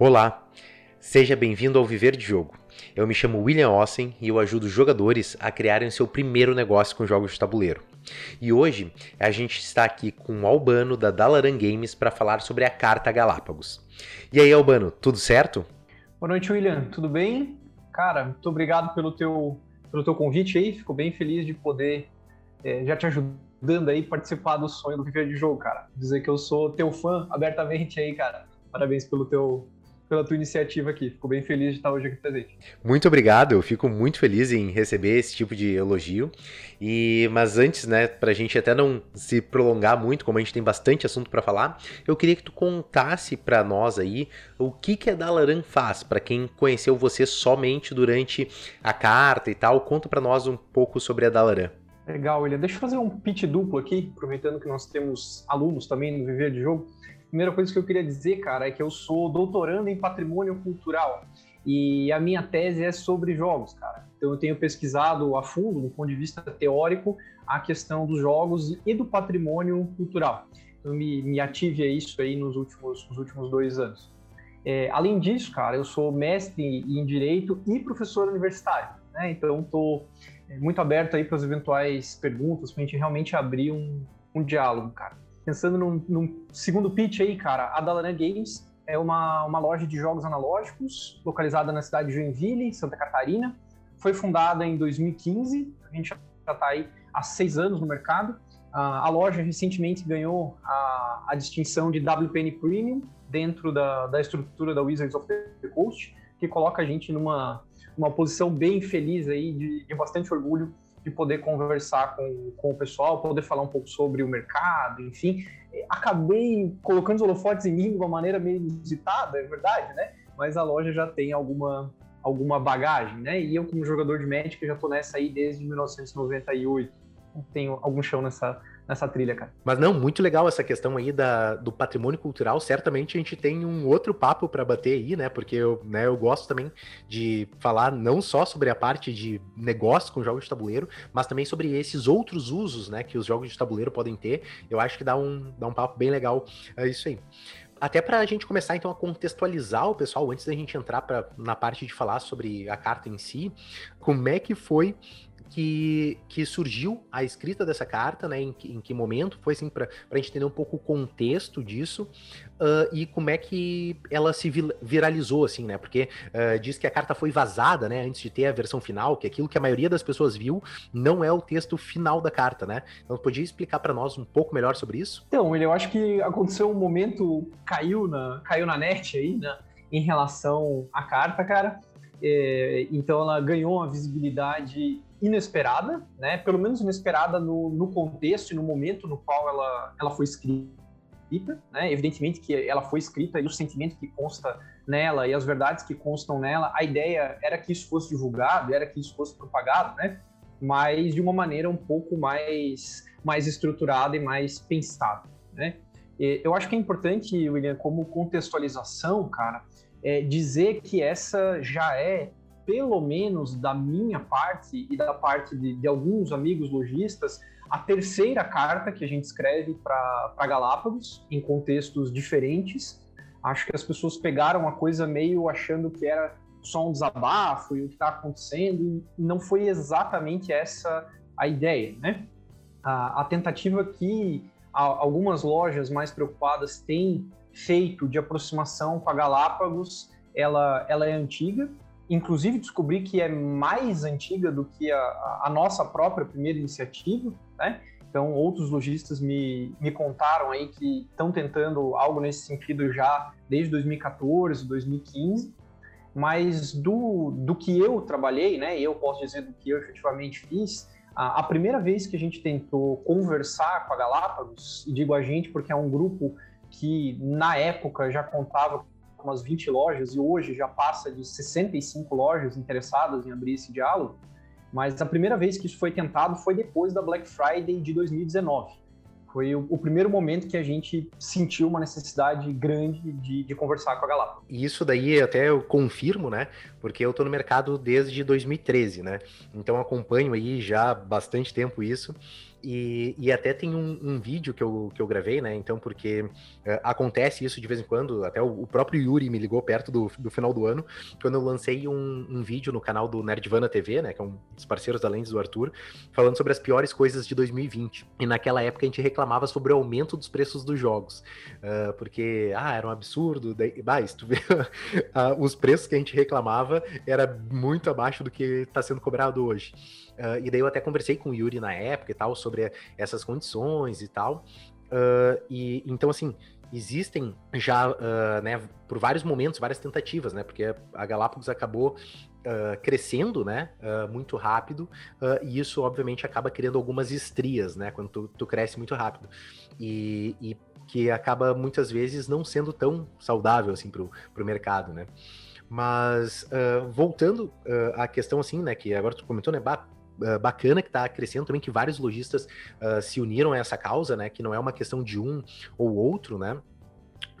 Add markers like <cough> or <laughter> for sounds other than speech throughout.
Olá, seja bem-vindo ao Viver de Jogo. Eu me chamo William Ossen e eu ajudo jogadores a criarem seu primeiro negócio com jogos de tabuleiro. E hoje a gente está aqui com o Albano da Dalaran Games para falar sobre a carta Galápagos. E aí, Albano, tudo certo? Boa noite, William. Tudo bem? Cara, muito obrigado pelo teu, pelo teu convite aí. Fico bem feliz de poder é, já te ajudando aí participar do sonho do Viver de Jogo, cara. Dizer que eu sou teu fã abertamente aí, cara. Parabéns pelo teu, pela tua iniciativa aqui. Fico bem feliz de estar hoje aqui presente. Muito obrigado, eu fico muito feliz em receber esse tipo de elogio. E mas antes, né, pra gente até não se prolongar muito, como a gente tem bastante assunto para falar, eu queria que tu contasse para nós aí o que que a Dalaran faz, para quem conheceu você somente durante a carta e tal, conta para nós um pouco sobre a Dalaran. Legal, William. Deixa eu fazer um pitch duplo aqui, aproveitando que nós temos alunos também no Viver de Jogo. Primeira coisa que eu queria dizer, cara, é que eu sou doutorando em patrimônio cultural e a minha tese é sobre jogos, cara. Então eu tenho pesquisado a fundo, do ponto de vista teórico, a questão dos jogos e do patrimônio cultural. Eu me, me ative a isso aí nos últimos, nos últimos dois anos. É, além disso, cara, eu sou mestre em Direito e professor universitário, né? Então estou é, muito aberto aí para as eventuais perguntas, para a gente realmente abrir um, um diálogo, cara pensando num, num, segundo pitch aí, cara, a Dalaran Games é uma, uma loja de jogos analógicos localizada na cidade de Joinville, Santa Catarina. Foi fundada em 2015, a gente já está aí há seis anos no mercado. Uh, a loja recentemente ganhou a, a, distinção de WPN Premium dentro da, da estrutura da Wizards of the Coast, que coloca a gente numa uma posição bem feliz aí, de, de bastante orgulho de poder conversar com, com o pessoal, poder falar um pouco sobre o mercado, enfim. Acabei colocando os holofotes em mim de uma maneira meio inusitada, é verdade, né? Mas a loja já tem alguma, alguma bagagem, né? E eu, como jogador de Magic, já tô nessa aí desde 1998. Tenho algum chão nessa, nessa trilha, cara. Mas não, muito legal essa questão aí da, do patrimônio cultural. Certamente a gente tem um outro papo para bater aí, né? Porque eu, né, eu gosto também de falar não só sobre a parte de negócio com jogos de tabuleiro, mas também sobre esses outros usos, né, que os jogos de tabuleiro podem ter. Eu acho que dá um, dá um papo bem legal é isso aí até para a gente começar então a contextualizar o pessoal antes da gente entrar pra, na parte de falar sobre a carta em si, como é que foi que, que surgiu a escrita dessa carta, né? Em, em que momento? Foi assim, para a gente entender um pouco o contexto disso uh, e como é que ela se viralizou, assim, né? Porque uh, diz que a carta foi vazada, né? Antes de ter a versão final, que aquilo que a maioria das pessoas viu não é o texto final da carta, né? Então, podia explicar para nós um pouco melhor sobre isso? Então, eu acho que aconteceu um momento, caiu na, caiu na net aí, né? Em relação à carta, cara. É, então ela ganhou uma visibilidade inesperada, né? Pelo menos inesperada no, no contexto e no momento no qual ela, ela foi escrita, né? Evidentemente que ela foi escrita e o sentimento que consta nela e as verdades que constam nela, a ideia era que isso fosse divulgado, era que isso fosse propagado, né? Mas de uma maneira um pouco mais mais estruturada e mais pensada, né? E eu acho que é importante, William, como contextualização, cara, é dizer que essa já é pelo menos da minha parte e da parte de, de alguns amigos lojistas, a terceira carta que a gente escreve para Galápagos, em contextos diferentes. Acho que as pessoas pegaram a coisa meio achando que era só um desabafo e o que está acontecendo, e não foi exatamente essa a ideia, né? A, a tentativa que a, algumas lojas mais preocupadas têm feito de aproximação com a Galápagos, ela, ela é antiga, inclusive descobri que é mais antiga do que a, a nossa própria primeira iniciativa, né? Então, outros lojistas me, me contaram aí que estão tentando algo nesse sentido já desde 2014, 2015, mas do, do que eu trabalhei, né, eu posso dizer do que eu efetivamente fiz, a, primeira vez que a gente tentou conversar com a Galápagos, digo a gente porque é um grupo que na época já contava umas 20 lojas e hoje já passa de 65 lojas interessadas em abrir esse diálogo. Mas a primeira vez que isso foi tentado foi depois da Black Friday de 2019. Foi o, primeiro momento que a gente sentiu uma necessidade grande de, de conversar com a Galápagos. Isso daí até eu confirmo, né? Porque eu estou no mercado desde 2013, né? Então acompanho aí já há bastante tempo isso. E, e até tem um, um, vídeo que eu, que eu gravei, né? Então, porque uh, acontece isso de vez em quando, até o, o, próprio Yuri me ligou perto do, do final do ano, quando eu lancei um, um vídeo no canal do Nerdvana TV, né? Que é um dos parceiros da do Arthur, falando sobre as piores coisas de 2020. E naquela época a gente reclamava sobre o aumento dos preços dos jogos. Uh, porque, ah, era um absurdo. Daí, se tu vê uh, <laughs> os preços que a gente reclamava, era muito abaixo do que está sendo cobrado hoje. Uh, e daí eu até conversei com o Yuri na época e tal, sobre essas condições e tal. Uh, e então, assim, existem já, uh, né, por vários momentos, várias tentativas, né, porque a Galápagos acabou uh, crescendo, né, uh, muito rápido, e isso, obviamente, acaba criando algumas estrias, né, quando tu, tu cresce muito rápido, e, e, que acaba, muitas vezes, não sendo tão saudável, assim, pro, pro mercado, né. Mas, voltando à questão, assim, né, que agora tu comentou, né, uh, bacana que está crescendo também, que vários lojistas uh, se uniram a essa causa, né? Que não é uma questão de um ou outro, né?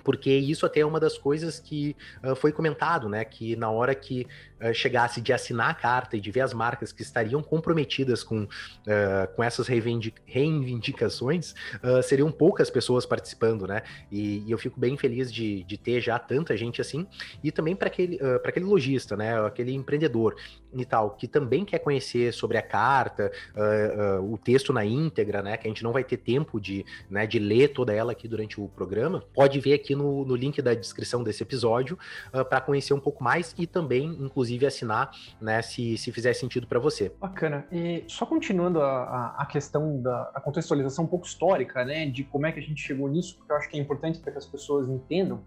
Porque isso até é uma das coisas que uh, foi comentado, né? Que na hora que uh, chegasse de assinar a carta e de ver as marcas que estariam comprometidas com, uh, com essas reivindicações, seriam poucas pessoas participando, né? E, e, eu fico bem feliz de, de ter já tanta gente assim, e também para aquele, uh, aquele lojista, né? Aquele empreendedor e tal, que também quer conhecer sobre a carta, o texto na íntegra, né? Que a gente não vai ter tempo de, né, de ler toda ela aqui durante o programa, pode ver aqui no, no link da descrição desse episódio uh, ah, para conhecer um pouco mais e também, inclusive, assinar, né, se, se fizer sentido para você. Bacana. E só continuando a, a questão da a contextualização um pouco histórica, né, de como é que a gente chegou nisso, porque eu acho que é importante para que as pessoas entendam.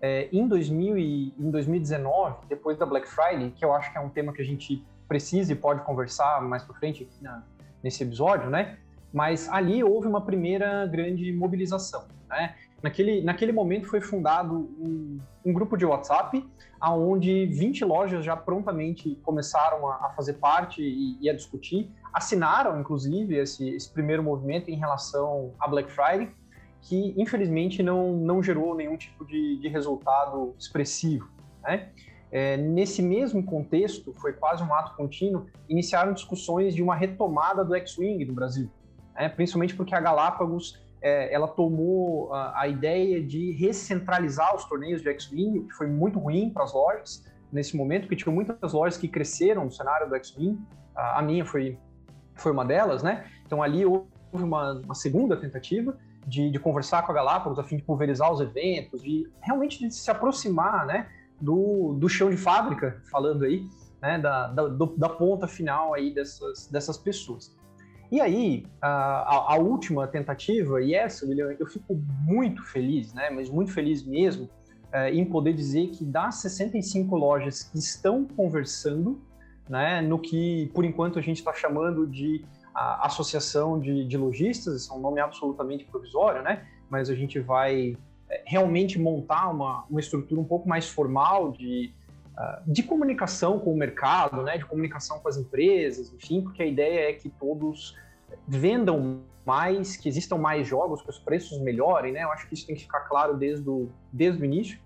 É, em, 2000 e, em 2019, depois da Black Friday, que eu acho que é um tema que a gente precisa e pode conversar mais para frente aqui na, nesse episódio, né? Mas ali houve uma primeira grande mobilização, né? Naquele, naquele momento foi fundado um, um grupo de WhatsApp, onde 20 lojas já prontamente começaram a, a fazer parte e, e, a discutir, assinaram, inclusive, esse, esse primeiro movimento em relação à Black Friday, que infelizmente não, não gerou nenhum tipo de, de resultado expressivo. Né? É, nesse mesmo contexto, foi quase um ato contínuo, iniciaram discussões de uma retomada do X-Wing no Brasil, né? principalmente porque a Galápagos é, ela tomou a, a, ideia de recentralizar os torneios de X-Wing, que foi muito ruim para as lojas nesse momento, porque tinha muitas lojas que cresceram no cenário do X-Wing, a, a, minha foi, foi uma delas, né? Então ali houve uma, uma segunda tentativa de, de, conversar com a Galápagos a fim de pulverizar os eventos, de realmente de se aproximar, né, do, do chão de fábrica, falando aí, né, da, da, do, da ponta final aí dessas, dessas pessoas. E aí, a, a, última tentativa, e essa, William, eu fico muito feliz, né, mas muito feliz mesmo, é, em poder dizer que das 65 lojas que estão conversando, né, no que por enquanto a gente está chamando de a, Associação de, de Lojistas, isso é um nome absolutamente provisório, né, mas a gente vai é, realmente montar uma, uma estrutura um pouco mais formal de de comunicação com o mercado, né, de comunicação com as empresas, enfim, porque a ideia é que todos vendam mais, que existam mais jogos, que os preços melhorem, né? Eu acho que isso tem que ficar claro desde o, desde o início.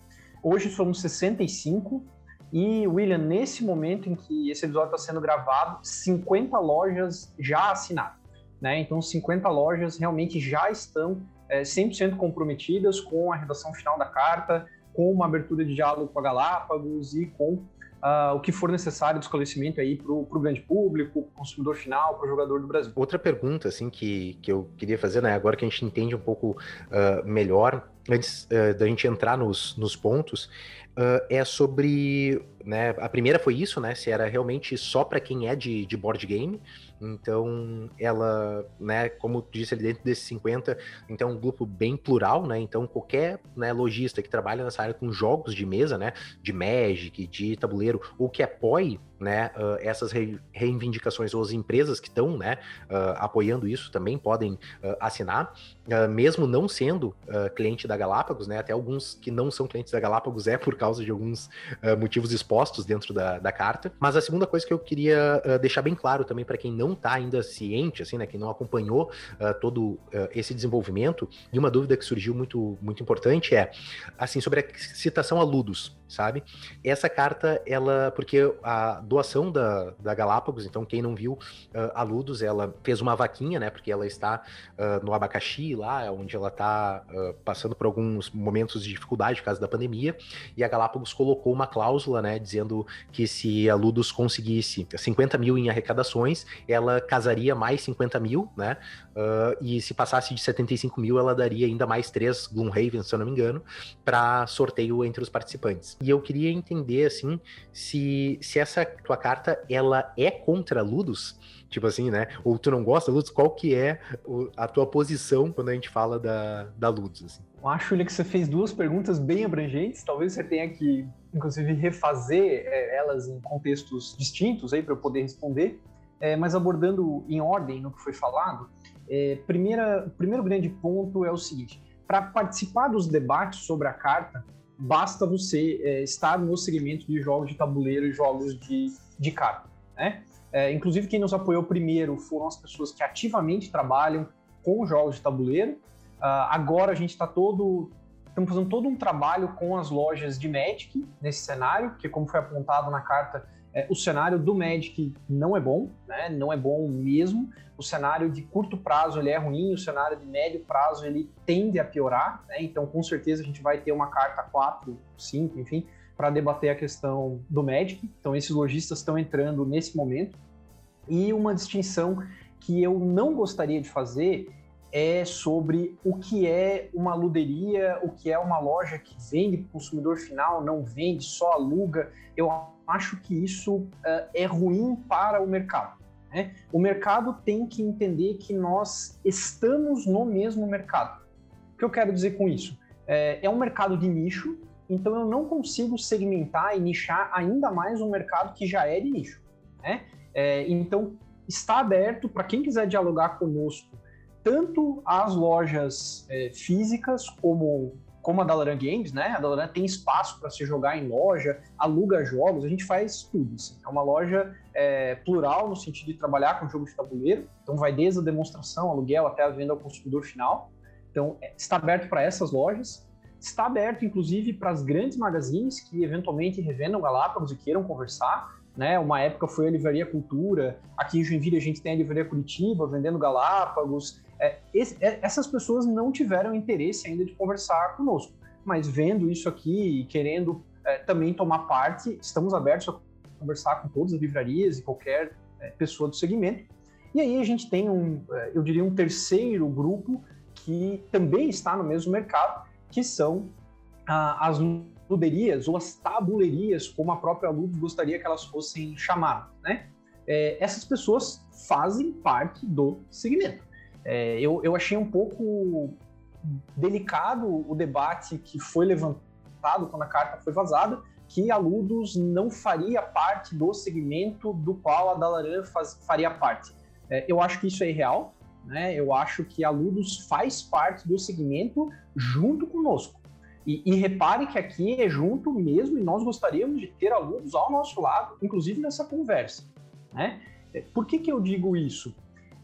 Hoje somos 65 e, William, nesse momento em que esse episódio está sendo gravado, 50 lojas já assinaram, né? Então, 50 lojas realmente já estão é, 100% comprometidas com a redação final da carta, com uma abertura de diálogo com a Galápagos e com uh, o que for necessário de esclarecimento aí para o grande público, para o consumidor final, para o jogador do Brasil. Outra pergunta, assim, que, que eu queria fazer, né, agora que a gente entende um pouco uh, melhor, antes uh, da gente entrar nos, nos pontos, é sobre, né, a primeira foi isso, né, se era realmente só para quem é de, de board game, então, ela, né, como disse ali dentro desses 50, então é um grupo bem plural, né? Então, qualquer né, lojista que trabalha nessa área com jogos de mesa, né, de Magic, de tabuleiro, ou que apoie né, uh, essas reivindicações ou as empresas que estão né, uh, apoiando isso também podem uh, assinar, mesmo não sendo cliente da Galápagos, né, até alguns que não são clientes da Galápagos é por causa de alguns motivos expostos dentro da, da carta. Mas a segunda coisa que eu queria deixar bem claro também para quem não está ainda ciente, assim, né, quem não acompanhou todo esse desenvolvimento, e uma dúvida que surgiu muito, muito importante é, assim, sobre a citação a Ludus sabe? Essa carta, ela, porque a doação da, da Galápagos, então quem não viu, uh, a Ludus, ela fez uma vaquinha, né? Porque ela está uh, no abacaxi lá, onde ela está uh, passando por alguns momentos de dificuldade por causa da pandemia, e a Galápagos colocou uma cláusula, né? Dizendo que se a Ludus conseguisse 50 mil em arrecadações, ela casaria mais 50 mil, né? e se passasse de 75 mil, ela daria ainda mais três Gloomhaven, se eu não me engano, para sorteio entre os participantes. E eu queria entender, assim, se, se essa tua carta, ela é contra Ludus? Tipo assim, né? Ou tu não gosta Ludus? Qual que é a tua posição quando a gente fala da, da Ludus, assim? Eu acho, Julia, que você fez duas perguntas bem abrangentes. Talvez você tenha que, inclusive, refazer é, elas em contextos distintos aí para eu poder responder. É, mas abordando em ordem no que foi falado, é, primeira, primeiro grande ponto é o seguinte: para participar dos debates sobre a carta, basta você é, estar no segmento de jogos de tabuleiro e jogos de, de carta. Né? É, inclusive, quem nos apoiou primeiro foram as pessoas que ativamente trabalham com jogos de tabuleiro. Uh, agora a gente está todo. Estamos fazendo todo um trabalho com as lojas de Magic nesse cenário, porque, como foi apontado na carta, é, o cenário do Magic não é bom, né? não é bom mesmo. O cenário de curto prazo ele é ruim, o cenário de médio prazo ele tende a piorar. Né? Então, com certeza, a gente vai ter uma carta 4, 5, enfim, para debater a questão do Magic. Então, esses lojistas estão entrando nesse momento. E uma distinção que eu não gostaria de fazer é sobre o que é uma luderia, o que é uma loja que vende para o consumidor final, não vende, só aluga. Eu acho que isso uh, é ruim para o mercado. Né? O mercado tem que entender que nós estamos no mesmo mercado. O que eu quero dizer com isso? É, é um mercado de nicho, então eu não consigo segmentar e nichar ainda mais um mercado que já é de nicho. Né? É, então, está aberto para quem quiser dialogar conosco, tanto as lojas é, físicas como como a Dalaran Games, né? A Dalaran tem espaço para se jogar em loja, aluga jogos, a gente faz tudo. Assim. É uma loja é, plural no sentido de trabalhar com jogo de tabuleiro, então vai desde a demonstração, aluguel até a venda ao consumidor final. Então é, está aberto para essas lojas, está aberto inclusive para as grandes magazines que eventualmente revendam Galápagos e queiram conversar. Né? Uma época foi a Livraria Cultura, aqui em Joinville a gente tem a Livraria Curitiba vendendo Galápagos, é, esse, é, essas pessoas não tiveram interesse ainda de conversar conosco, mas vendo isso aqui e querendo é, também tomar parte, estamos abertos a conversar com todas as livrarias e qualquer é, pessoa do segmento. E aí a gente tem um, é, eu diria, um terceiro grupo que também está no mesmo mercado, que são ah, as luderias ou as tabulerias, como a própria Lud gostaria que elas fossem chamadas, né? É, essas pessoas fazem parte do segmento. É, eu, eu achei um pouco delicado o debate que foi levantado quando a carta foi vazada, que a Ludus não faria parte do segmento do qual a Dalaran faz, faria parte. É, eu acho que isso é irreal, né? Eu acho que a Ludus faz parte do segmento junto conosco. E, e, repare que aqui é junto mesmo e nós gostaríamos de ter a Ludus ao nosso lado, inclusive nessa conversa. Né? É, por que, que eu digo isso?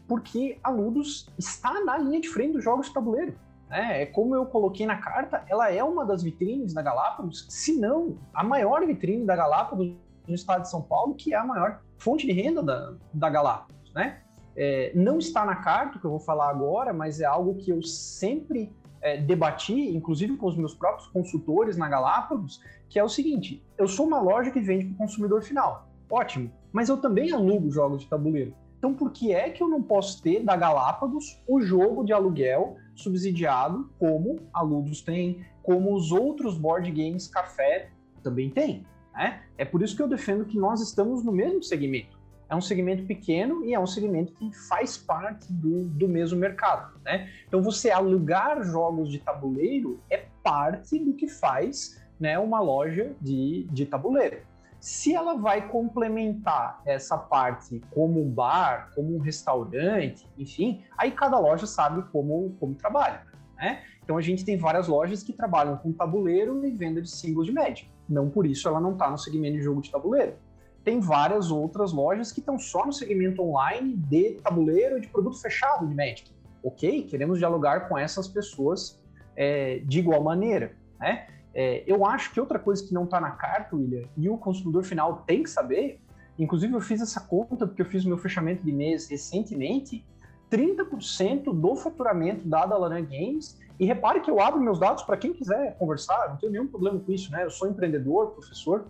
Porque a Ludus está na linha de frente dos jogos de tabuleiro. Né? É como eu coloquei na carta, ela é uma das vitrines da Galápagos, se não a maior vitrine da Galápagos no estado de São Paulo, que é a maior fonte de renda da, da Galápagos. Né? É, não está na carta, que eu vou falar agora, mas é algo que eu sempre é, debati, inclusive com os meus próprios consultores na Galápagos, que é o seguinte: eu sou uma loja que vende para o consumidor final. Ótimo, mas eu também alugo jogos de tabuleiro. Então, por que é que eu não posso ter da Galápagos o jogo de aluguel subsidiado, como a Ludus tem, como os outros board games café também tem? Né? É por isso que eu defendo que nós estamos no mesmo segmento. É um segmento pequeno e é um segmento que faz parte do, do mesmo mercado. Né? Então, você alugar jogos de tabuleiro é parte do que faz né, uma loja de, de tabuleiro. Se ela vai complementar essa parte como um bar, como um restaurante, enfim, aí cada loja sabe como, como trabalha. Né? Então a gente tem várias lojas que trabalham com tabuleiro e venda de símbolos de média. Não por isso ela não está no segmento de jogo de tabuleiro. Tem várias outras lojas que estão só no segmento online de tabuleiro e de produto fechado de Magic. Ok, queremos dialogar com essas pessoas é, de igual maneira. Né? É, eu acho que outra coisa que não está na carta, William, e o consumidor final tem que saber, inclusive eu fiz essa conta porque eu fiz o meu fechamento de mês recentemente, 30% do faturamento da Dalaran Games, e repare que eu abro meus dados para quem quiser conversar, não tenho nenhum problema com isso, né? Eu sou empreendedor, professor.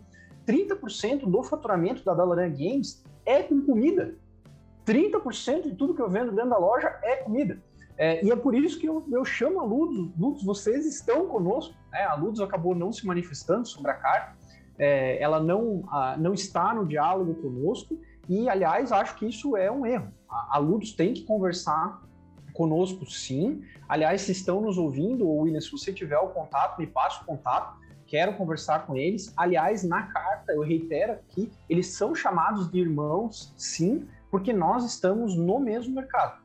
30% do faturamento da Dalaran Games é com comida. 30% de tudo que eu vendo dentro da loja é comida. É, e é por isso que eu, eu chamo a Ludus. Ludus, vocês estão conosco. Né? A Ludus acabou não se manifestando sobre a carta. É, ela não, a, não está no diálogo conosco. E, aliás, acho que isso é um erro. A, a Ludus tem que conversar conosco, sim. Aliás, se estão nos ouvindo, ou William, se você tiver o contato, me passe o contato. Quero conversar com eles. Aliás, na carta, eu reitero aqui, eles são chamados de irmãos, sim, porque nós estamos no mesmo mercado.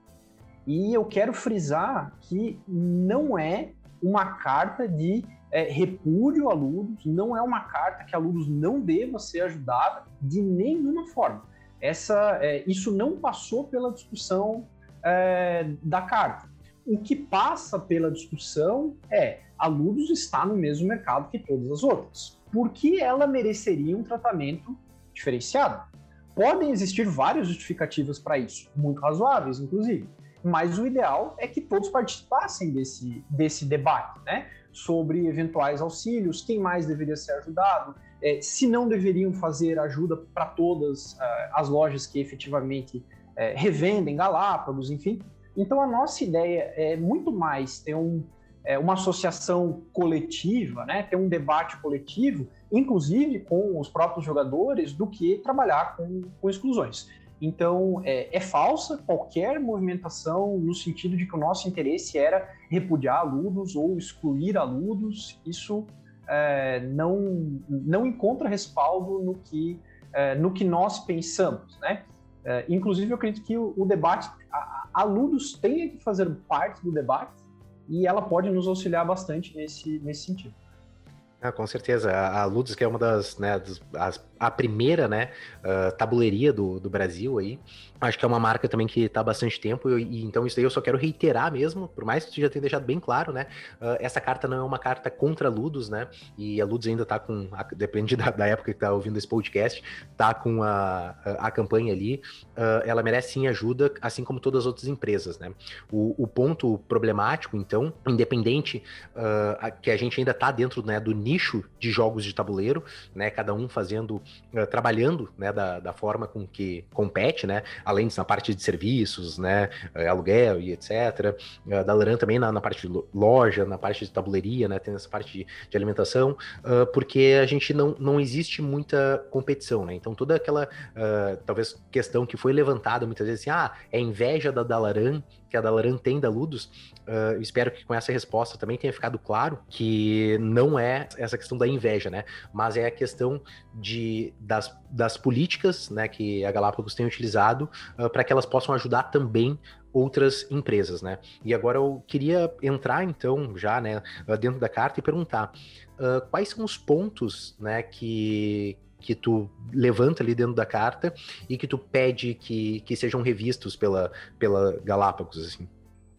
E eu quero frisar que não é uma carta de é, repúdio a Ludus, não é uma carta que a Ludus não deva ser ajudada de nenhuma forma. Essa, é, isso não passou pela discussão é, da carta. O que passa pela discussão é a Ludus está no mesmo mercado que todas as outras. Por que ela mereceria um tratamento diferenciado? Podem existir várias justificativas para isso, muito razoáveis, inclusive. Mas o ideal é que todos participassem desse, desse debate, né? Sobre eventuais auxílios, quem mais deveria ser ajudado, é, se não deveriam fazer ajuda para todas uh, as lojas que efetivamente é, revendem Galápagos, enfim. Então a nossa ideia é muito mais ter um, é, uma associação coletiva, né, ter um debate coletivo, inclusive com os próprios jogadores, do que trabalhar com, com exclusões. Então, é, é, falsa qualquer movimentação no sentido de que o nosso interesse era repudiar alunos ou excluir alunos. Isso é, não, não encontra respaldo no que, é, no que nós pensamos. Né? É, inclusive, eu acredito que o, o debate, a, a tenha que fazer parte do debate e ela pode nos auxiliar bastante nesse, nesse sentido. Ah, com certeza. A, Ludus, que é uma das, né, das, as, a primeira, né, uh, tabuleiria do, do Brasil aí, acho que é uma marca também que está há bastante tempo, e, e, então isso aí eu só quero reiterar mesmo, por mais que tu já tenha deixado bem claro, né, uh, essa carta não é uma carta contra Ludus, né, e a Ludus ainda está com, a, depende da, da, época que tá ouvindo esse podcast, tá com a, a, a campanha ali, uh, ela merece sim ajuda, assim como todas as outras empresas, né. O, o ponto problemático, então, independente que a gente ainda está dentro, né, do nicho de jogos de tabuleiro, né? Cada um fazendo, uh, trabalhando, né? Da, da forma com que compete, né? Além disso, na parte de serviços, né? Uh, aluguel e etc. Uh, da Laran também na, na, parte de loja, na parte de tabuleiria, né? Tem essa parte de, de alimentação, porque a gente não, não existe muita competição, né? Então toda aquela, talvez, questão que foi levantada muitas vezes assim, ah, é inveja da Dalaran que a Dalaran tem da Ludus, uh, espero que com essa resposta também tenha ficado claro que não é essa questão da inveja, né? Mas é a questão de, das, das políticas né, que a Galápagos tem utilizado uh, para que elas possam ajudar também outras empresas, né? E agora eu queria entrar então já, né, dentro da carta e perguntar uh, quais são os pontos, né, que que tu levanta ali dentro da carta e que tu pede que, que sejam revistos pela, pela Galápagos, assim.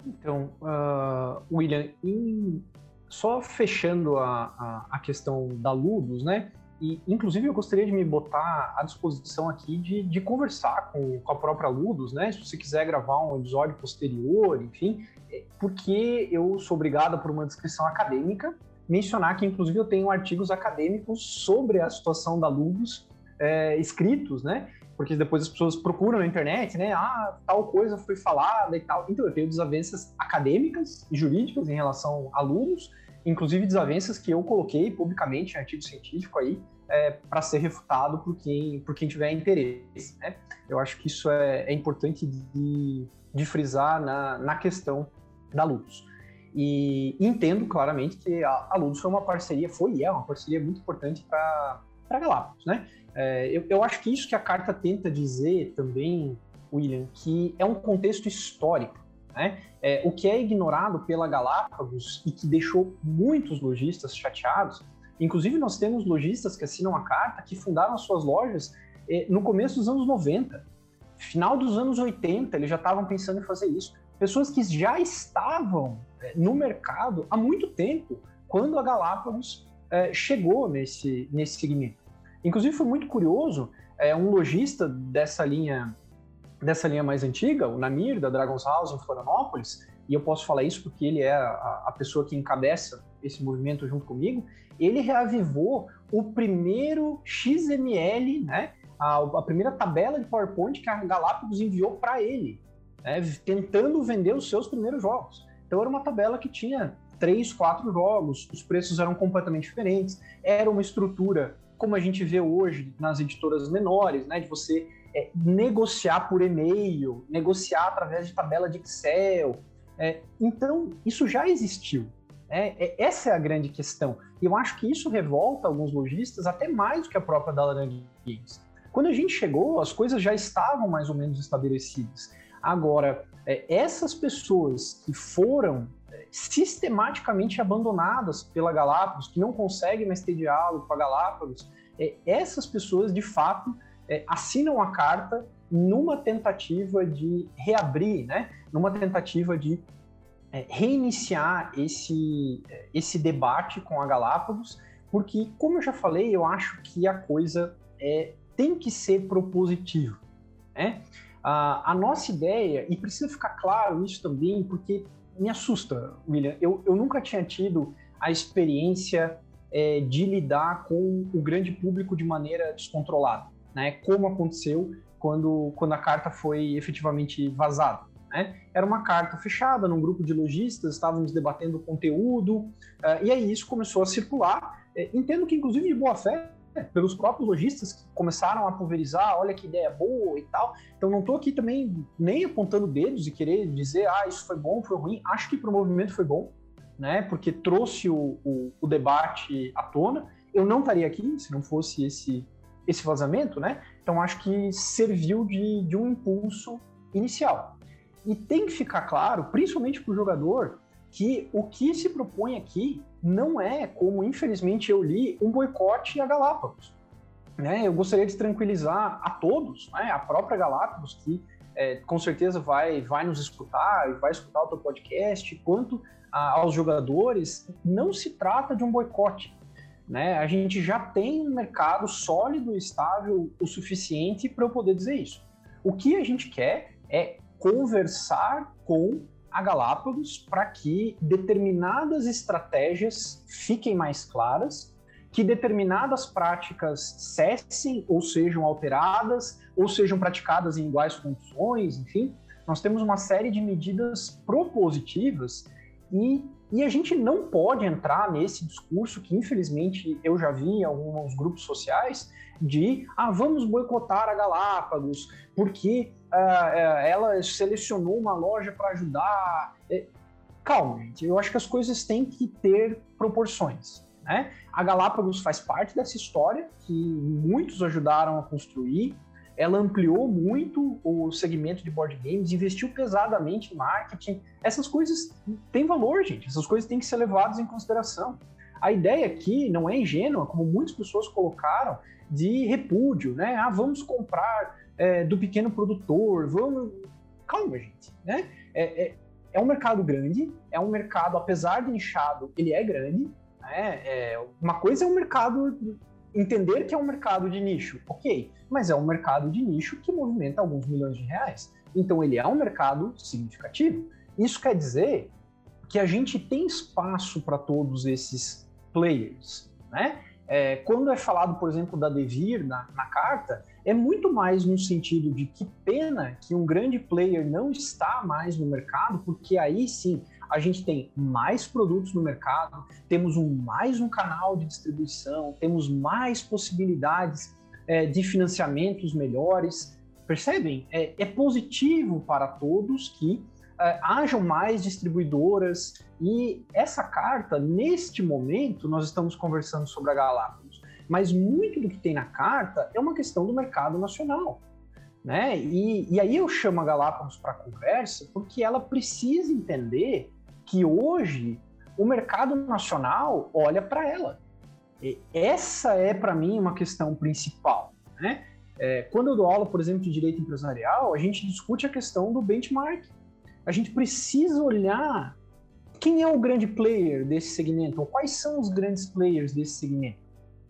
Então, uh, William, em, só fechando a, a, a, questão da Ludus, né? E, inclusive, eu gostaria de me botar à disposição aqui de, de conversar com, com a própria Ludus, né? Se você quiser gravar um episódio posterior, enfim, é, porque eu sou obrigado por uma descrição acadêmica mencionar que, inclusive, eu tenho artigos acadêmicos sobre a situação da Lubos é, escritos, né? Porque depois as pessoas procuram na internet, né? Ah, tal coisa foi falada e tal. Então, eu tenho desavenças acadêmicas e jurídicas em relação a alunos, inclusive desavenças que eu coloquei publicamente em artigo científico aí, é, para ser refutado por quem, por quem tiver interesse. Né? Eu acho que isso é, é importante de, de frisar na, na questão da luz. E entendo claramente que a, a Ludus foi uma parceria, foi e é uma parceria muito importante para Galápagos, né? É, eu, eu acho que isso que a carta tenta dizer também, William, que é um contexto histórico, né? É, o que é ignorado pela Galápagos e que deixou muitos lojistas chateados Inclusive, nós temos lojistas que assinam a carta que fundaram as suas lojas eh, no começo dos anos 90. Final dos anos 80, eles já estavam pensando em fazer isso. Pessoas que já estavam eh, no mercado há muito tempo, quando a Galápagos eh, chegou nesse, nesse segmento. Inclusive, foi muito curioso, é, um lojista dessa linha dessa linha mais antiga, o Namir, da Dragon's House, em Florianópolis, e eu posso falar isso porque ele é a, a pessoa que encabeça esse movimento junto comigo, ele reavivou o primeiro XML, né, a, a primeira tabela de PowerPoint que a Galápagos enviou para ele, né, tentando vender os seus primeiros jogos. Então era uma tabela que tinha três, quatro jogos, os preços eram completamente diferentes, era uma estrutura como a gente vê hoje nas editoras menores, né, de você é, negociar por e-mail, negociar através de tabela de Excel, é, então, isso já existiu. Né? É, essa é a grande questão. E eu acho que isso revolta alguns lojistas até mais do que a própria da Laranja Games. Quando a gente chegou, as coisas já estavam mais ou menos estabelecidas. Agora, é, essas pessoas que foram é, sistematicamente abandonadas pela Galápagos, que não conseguem mais ter diálogo com a Galápagos, é, essas pessoas, de fato, assinam a carta numa tentativa de reabrir, né? numa tentativa de reiniciar esse, esse debate com a Galápagos, porque, como eu já falei, eu acho que a coisa é, tem que ser propositiva. Né? A, a nossa ideia, e precisa ficar claro isso também, porque me assusta, William, eu, eu nunca tinha tido a experiência é, de lidar com o grande público de maneira descontrolada, né? Como aconteceu quando, quando a carta foi efetivamente vazada. Né? Era uma carta fechada num grupo de lojistas, estávamos debatendo conteúdo, uh, e aí isso começou a circular. Uh, entendo que, inclusive, de boa fé, pelos próprios lojistas que começaram a pulverizar, olha que ideia boa e tal. Então não estou aqui também nem apontando dedos e querer dizer, ah, isso foi bom, foi ruim. Acho que para o movimento foi bom, né? Porque trouxe o, o, o debate à tona. Eu não estaria aqui se não fosse esse esse vazamento, né? Então acho que serviu de, de um impulso inicial. E tem que ficar claro, principalmente para o jogador, que o que se propõe aqui não é, como infelizmente eu li, um boicote a Galápagos. Né? Eu gostaria de tranquilizar a todos, né? a própria Galápagos, que é, com certeza vai, vai nos escutar e vai escutar o teu podcast, quanto a, aos jogadores, não se trata de um boicote. Né? A gente já tem um mercado sólido, estável o suficiente para eu poder dizer isso. O que a gente quer é conversar com a Galápagos para que determinadas estratégias fiquem mais claras, que determinadas práticas cessem ou sejam alteradas, ou sejam praticadas em iguais condições, enfim. Nós temos uma série de medidas propositivas e e a gente não pode entrar nesse discurso que, infelizmente, eu já vi em alguns grupos sociais de ah, vamos boicotar a Galápagos porque uh, ela selecionou uma loja para ajudar. É, calma, gente. Eu acho que as coisas têm que ter proporções. Né? A Galápagos faz parte dessa história que muitos ajudaram a construir ela ampliou muito o segmento de board games, investiu pesadamente em marketing. Essas coisas têm valor, gente. Essas coisas têm que ser levadas em consideração. A ideia aqui não é ingênua, como muitas pessoas colocaram, de repúdio, né? Ah, vamos comprar é, do pequeno produtor, vamos. Calma, gente, né? É, é, é, um mercado grande, é um mercado, apesar de inchado, ele é grande. Né? É, uma coisa é um mercado entender que é um mercado de nicho, ok, mas é um mercado de nicho que movimenta alguns milhões de reais. Então ele é um mercado significativo. Isso quer dizer que a gente tem espaço para todos esses players, né? É, quando é falado, por exemplo, da Devir na, na, carta, é muito mais no sentido de que pena que um grande player não está mais no mercado, porque aí sim a gente tem mais produtos no mercado, temos um, mais um canal de distribuição, temos mais possibilidades é, de financiamentos melhores. Percebem? É, é positivo para todos que é, hajam mais distribuidoras e essa carta, neste momento, nós estamos conversando sobre a Galápagos, mas muito do que tem na carta é uma questão do mercado nacional. Né? E, e aí eu chamo a Galápagos para conversa porque ela precisa entender que hoje o mercado nacional olha para ela. essa é, para mim, uma questão principal. Né? É, quando eu dou aula, por exemplo, de direito empresarial, a gente discute a questão do benchmark. A gente precisa olhar quem é o grande player desse segmento, ou quais são os grandes players desse segmento.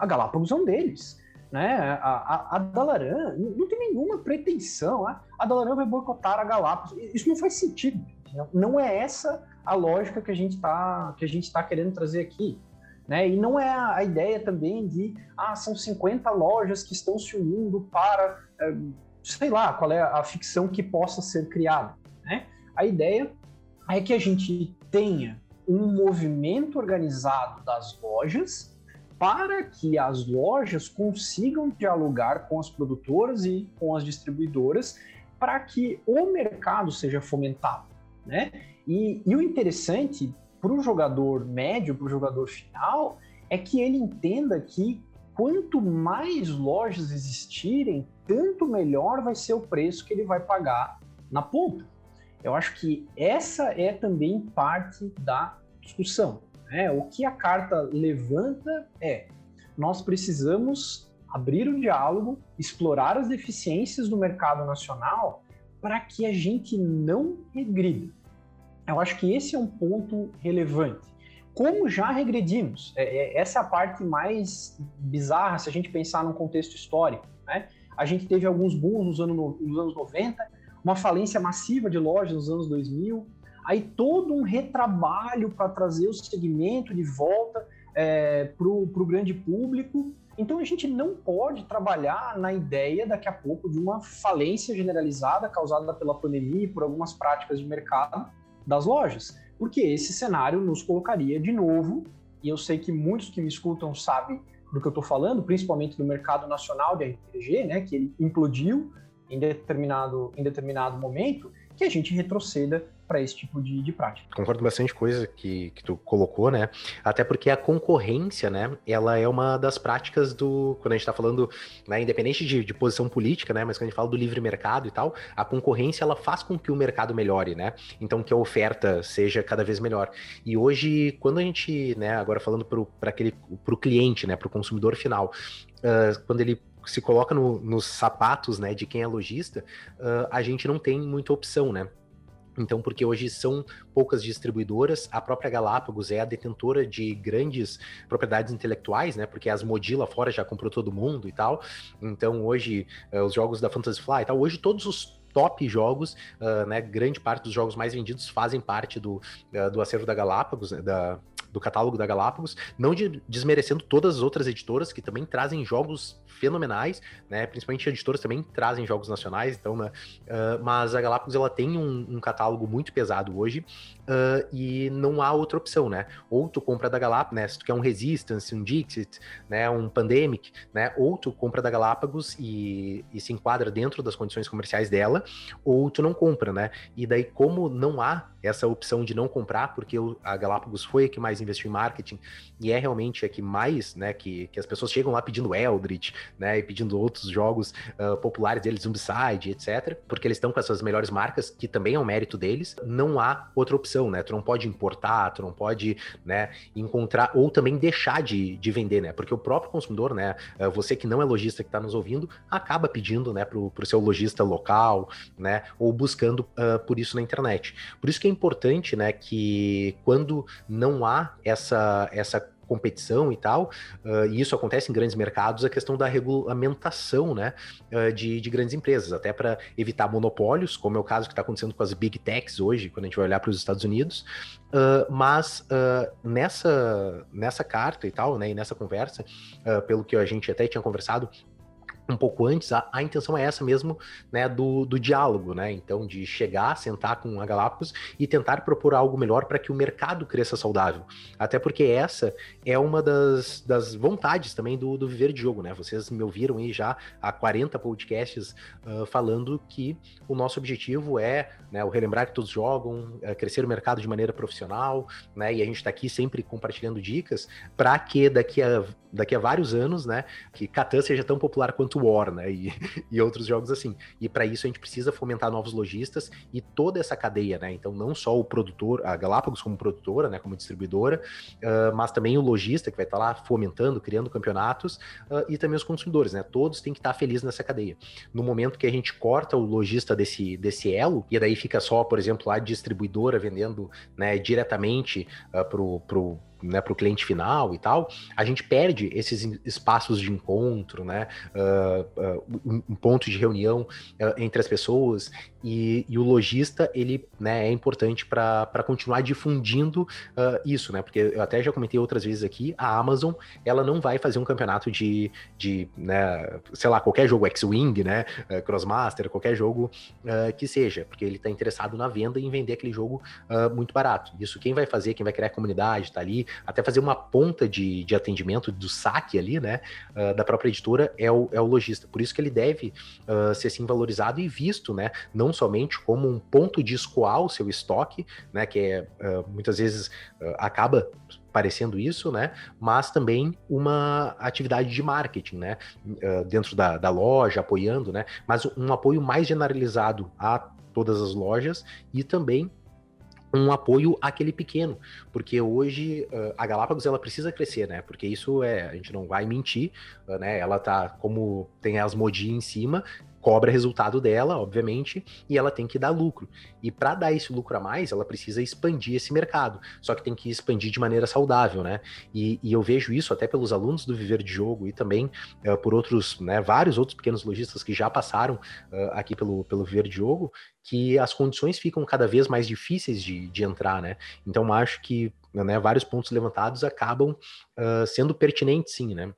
A Galápagos é um deles. Né? A, a, a Dalaran não tem nenhuma pretensão. A, a Dalaran vai boicotar a Galápagos. Isso não faz sentido. Não é essa a lógica que a gente está tá querendo trazer aqui. Né? E não é a ideia também de, ah, são 50 lojas que estão se unindo para, é, sei lá, qual é a ficção que possa ser criada. Né? A ideia é que a gente tenha um movimento organizado das lojas para que as lojas consigam dialogar com as produtoras e com as distribuidoras para que o mercado seja fomentado, né? E, e o interessante para o jogador médio, para o jogador final, é que ele entenda que quanto mais lojas existirem, tanto melhor vai ser o preço que ele vai pagar na ponta. Eu acho que essa é também parte da discussão. Né? O que a carta levanta é: nós precisamos abrir um diálogo, explorar as deficiências do mercado nacional para que a gente não regrida. Eu acho que esse é um ponto relevante. Como já regredimos, é, é, essa é a parte mais bizarra se a gente pensar num contexto histórico. Né? A gente teve alguns booms nos anos, nos anos 90, uma falência massiva de lojas nos anos 2000, aí todo um retrabalho para trazer o segmento de volta é, para o grande público. Então a gente não pode trabalhar na ideia daqui a pouco de uma falência generalizada causada pela pandemia e por algumas práticas de mercado das lojas, porque esse cenário nos colocaria de novo, e eu sei que muitos que me escutam sabem do que eu estou falando, principalmente do mercado nacional de RPG, né, que ele implodiu em determinado, em determinado momento, que a gente retroceda para esse tipo de, de prática. Concordo bastante coisa que, que tu colocou, né? Até porque a concorrência, né? Ela é uma das práticas do. Quando a gente está falando, né, independente de, de, posição política, né? Mas quando a gente fala do livre mercado e tal, a concorrência ela faz com que o mercado melhore, né? Então que a oferta seja cada vez melhor. E hoje, quando a gente, né, agora falando para aquele para o cliente, né, para o consumidor final, uh, quando ele se coloca no, nos sapatos né, de quem é lojista, uh, a gente não tem muita opção, né? Então, porque hoje são poucas distribuidoras, a própria Galápagos é a detentora de grandes propriedades intelectuais, né? Porque as Modila fora já comprou todo mundo e tal. Então, hoje, uh, os jogos da Fantasy Fly e tal, hoje todos os top jogos, uh, né? Grande parte dos jogos mais vendidos fazem parte do, uh, do acervo da Galápagos, né, da, do catálogo da Galápagos, não de, desmerecendo todas as outras editoras que também trazem jogos fenomenais, né? Principalmente editoras também trazem jogos nacionais, então, né? Uh, mas a Galápagos ela tem um, um catálogo muito pesado hoje uh, e não há outra opção, né? Ou tu compra da Galápagos, né? Se tu quer um Resistance, um Dixit, né? Um Pandemic, né? Ou tu compra da Galápagos e, e se enquadra dentro das condições comerciais dela, ou tu não compra, né? E daí, como não há essa opção de não comprar, porque a Galápagos foi a que mais investiu em marketing e é realmente a que mais, né, que, que as pessoas chegam lá pedindo Eldritch, né, e pedindo outros jogos uh, populares deles, Zombicide, etc, porque eles estão com essas melhores marcas, que também é um mérito deles, não há outra opção, né, tu não pode importar, tu não pode, né, encontrar, ou também deixar de, de vender, né, porque o próprio consumidor, né, uh, você que não é lojista que está nos ouvindo, acaba pedindo, né, pro, pro seu lojista local, né, ou buscando uh, por isso na internet. Por isso que é importante, né, que quando não há essa, essa competição e tal, uh, e isso acontece em grandes mercados, a questão da regulamentação né, uh, de, de, grandes empresas, até para evitar monopólios, como é o caso que está acontecendo com as big techs hoje, quando a gente vai olhar para os Estados Unidos. Uh, mas nessa, nessa carta e tal, né, e nessa conversa, pelo que a gente até tinha conversado, um pouco antes, a, a, intenção é essa mesmo, né, do, do diálogo, né, então de chegar, sentar com a Galápagos e tentar propor algo melhor para que o mercado cresça saudável, até porque essa é uma das, das vontades também do, do Viver de Jogo, né, vocês me ouviram aí já há 40 podcasts uh, falando que o nosso objetivo é, né, o relembrar que todos jogam, uh, crescer o mercado de maneira profissional, né, e a gente está aqui sempre compartilhando dicas para que daqui a, daqui a vários anos, né, que Catan seja tão popular quanto Hunt War, né? E, <laughs> e outros jogos assim. E para isso a gente precisa fomentar novos lojistas e toda essa cadeia, né? Então, não só o produtor, a Galápagos como produtora, né? Como distribuidora, uh, mas também o lojista que vai estar tá lá fomentando, criando campeonatos uh, e também os consumidores, né? Todos têm que estar tá felizes nessa cadeia. No momento que a gente corta o lojista desse, desse elo, e daí fica só, por exemplo, a distribuidora vendendo né, diretamente uh, pro, pro né, para o cliente final e tal, a gente perde esses espaços de encontro, né, uh, uh, um, ponto de reunião uh, entre as pessoas e, e, o lojista ele né, é importante para continuar difundindo isso, né, porque eu até já comentei outras vezes aqui, a Amazon ela não vai fazer um campeonato de, de né, sei lá, qualquer jogo X-Wing, né, Crossmaster, qualquer jogo que seja, porque ele está interessado na venda e em vender aquele jogo muito barato. Isso quem vai fazer, quem vai criar a comunidade, está ali, até fazer uma ponta de, de atendimento do saque ali, né, uh, da própria editora é o, é o lojista. Por isso que ele deve uh, ser assim valorizado e visto, né, não somente como um ponto de escoar o seu estoque, né, que é uh, muitas vezes acaba parecendo isso, né? Mas também uma atividade de marketing, né? Uh, dentro da, da, loja, apoiando, né? Mas um apoio mais generalizado a todas as lojas e também um apoio àquele pequeno, porque hoje uh, a Galápagos ela precisa crescer, né? Porque isso é, a gente não vai mentir, uh, né? Ela tá como tem as modi em cima, cobra resultado dela, obviamente, e ela tem que dar lucro. E para dar esse lucro a mais, ela precisa expandir esse mercado. Só que tem que expandir de maneira saudável, né? E, e eu vejo isso até pelos alunos do Viver de Jogo e também uh, por outros, né, vários outros pequenos lojistas que já passaram uh, aqui pelo, pelo Viver de Jogo, que as condições ficam cada vez mais difíceis de, de entrar, né? Então acho que né, vários pontos levantados acabam uh, sendo pertinentes, sim, né?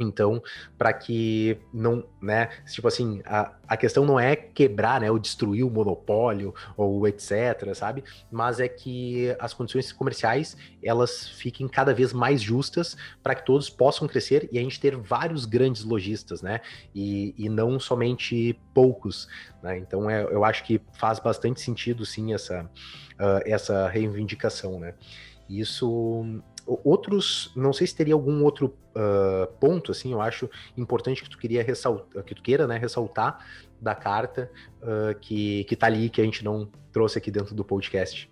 Então, para que não, né, tipo assim, a, a questão não é quebrar, né, ou destruir o monopólio ou etc, sabe? Mas é que as condições comerciais, elas fiquem cada vez mais justas para que todos possam crescer e a gente ter vários grandes lojistas, né? E, e não somente poucos, né? Então, é, eu acho que faz bastante sentido, sim, essa, uh, essa reivindicação, né? Isso outros, não sei se teria algum outro uh, ponto, assim, eu acho importante que tu queria ressaltar, que tu queira, né, ressaltar da carta uh, que, que tá ali, que a gente não trouxe aqui dentro do podcast.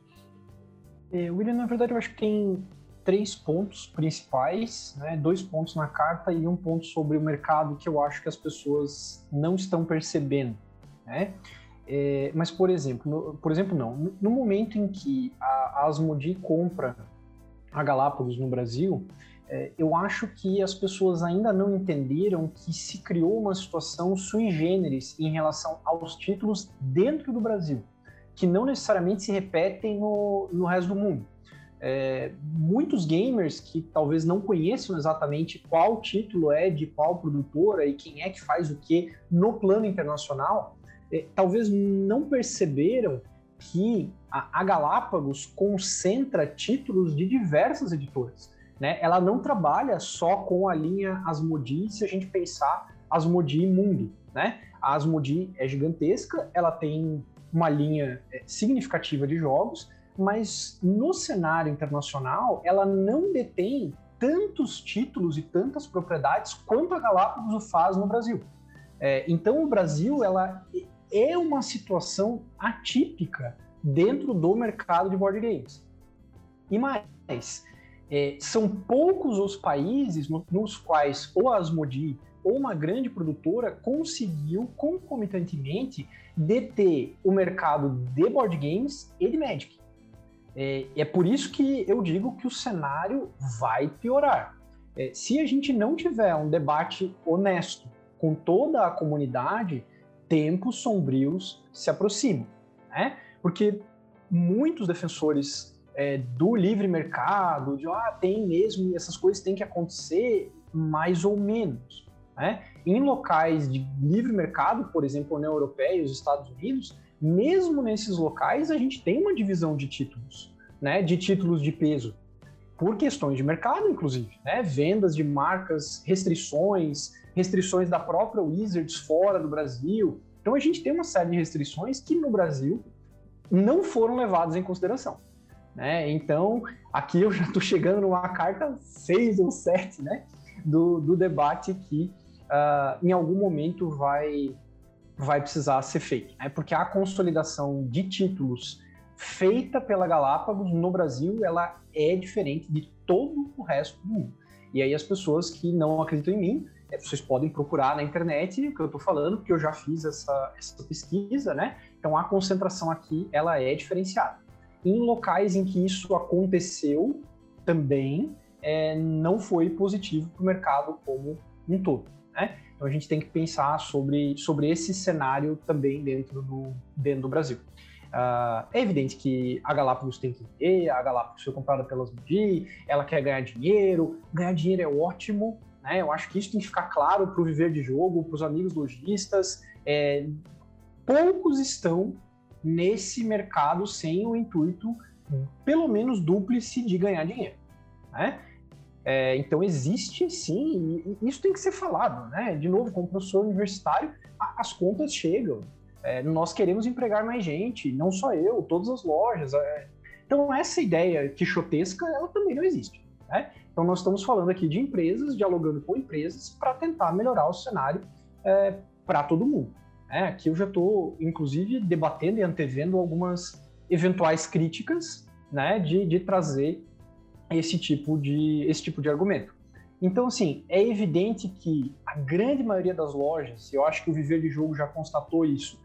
É, William, na verdade, eu acho que tem três pontos principais, né, dois pontos na carta e um ponto sobre o mercado que eu acho que as pessoas não estão percebendo, né? É, mas, por exemplo, no, por exemplo, não. No momento em que a, a compra a Galápagos no Brasil, é, eu acho que as pessoas ainda não entenderam que se criou uma situação sui generis em relação aos títulos dentro do Brasil, que não necessariamente se repetem no, no resto do mundo. É, muitos gamers que talvez não conheçam exatamente qual título é de qual produtora e quem é que faz o que no plano internacional, é, talvez não perceberam que a, Galápagos concentra títulos de diversas editoras. Né? Ela não trabalha só com a linha Asmodee, se a gente pensar Asmodee Mundo. Né? A Asmodee é gigantesca, ela tem uma linha é, significativa de jogos, mas no cenário internacional ela não detém tantos títulos e tantas propriedades quanto a Galápagos o faz no Brasil. É, então o Brasil ela é uma situação atípica dentro do mercado de board games. E mais, é, são poucos os países no, nos quais ou a Asmodee ou uma grande produtora conseguiu concomitantemente deter o mercado de board games e de Magic. É, é por isso que eu digo que o cenário vai piorar. É, se a gente não tiver um debate honesto com toda a comunidade, tempos sombrios se aproximam. Né? Porque muitos defensores é, do livre mercado, de ah, tem mesmo, essas coisas têm que acontecer, mais ou menos. Né? Em locais de livre mercado, por exemplo, a União Europeia e os Estados Unidos, mesmo nesses locais, a gente tem uma divisão de títulos, né? de títulos de peso, por questões de mercado, inclusive, né? vendas de marcas, restrições, restrições da própria Wizards fora do Brasil. Então a gente tem uma série de restrições que no Brasil não foram levados em consideração. Né? Então, aqui eu já estou chegando numa carta 6 ou 7 né? do, do debate que uh, em algum momento vai, vai precisar ser feito, né? porque a consolidação de títulos feita pela Galápagos no Brasil, ela é diferente de todo o resto do mundo. E aí as pessoas que não acreditam em mim, é, vocês podem procurar na internet o que eu estou falando, porque eu já fiz essa, essa pesquisa, né? Então a concentração aqui, ela é diferenciada. Em locais em que isso aconteceu também, é, não foi positivo para o mercado como um todo. Né? Então a gente tem que pensar sobre, sobre esse cenário também dentro do, dentro do Brasil. Uh, é evidente que a Galápagos tem que ver, a Galápagos foi comprada pelas Mundi, ela quer ganhar dinheiro, ganhar dinheiro é ótimo, né? Eu acho que isso tem que ficar claro para o viver de jogo, para os amigos lojistas. É, poucos estão nesse mercado sem o intuito, pelo menos dúplice, de ganhar dinheiro. Né? É, então existe sim, e isso tem que ser falado, né? De novo, como professor universitário, as contas chegam. É, nós queremos empregar mais gente, não só eu, todas as lojas. É. Então essa ideia quixotesca, ela também não existe. Né? Então nós estamos falando aqui de empresas, dialogando com empresas para tentar melhorar o cenário é, para todo mundo. Né? Aqui eu já estou, inclusive, debatendo e antevendo algumas eventuais críticas né, de, de trazer esse tipo de, esse tipo de argumento. Então, assim, é evidente que a grande maioria das lojas, eu acho que o Viver de Jogo já constatou isso,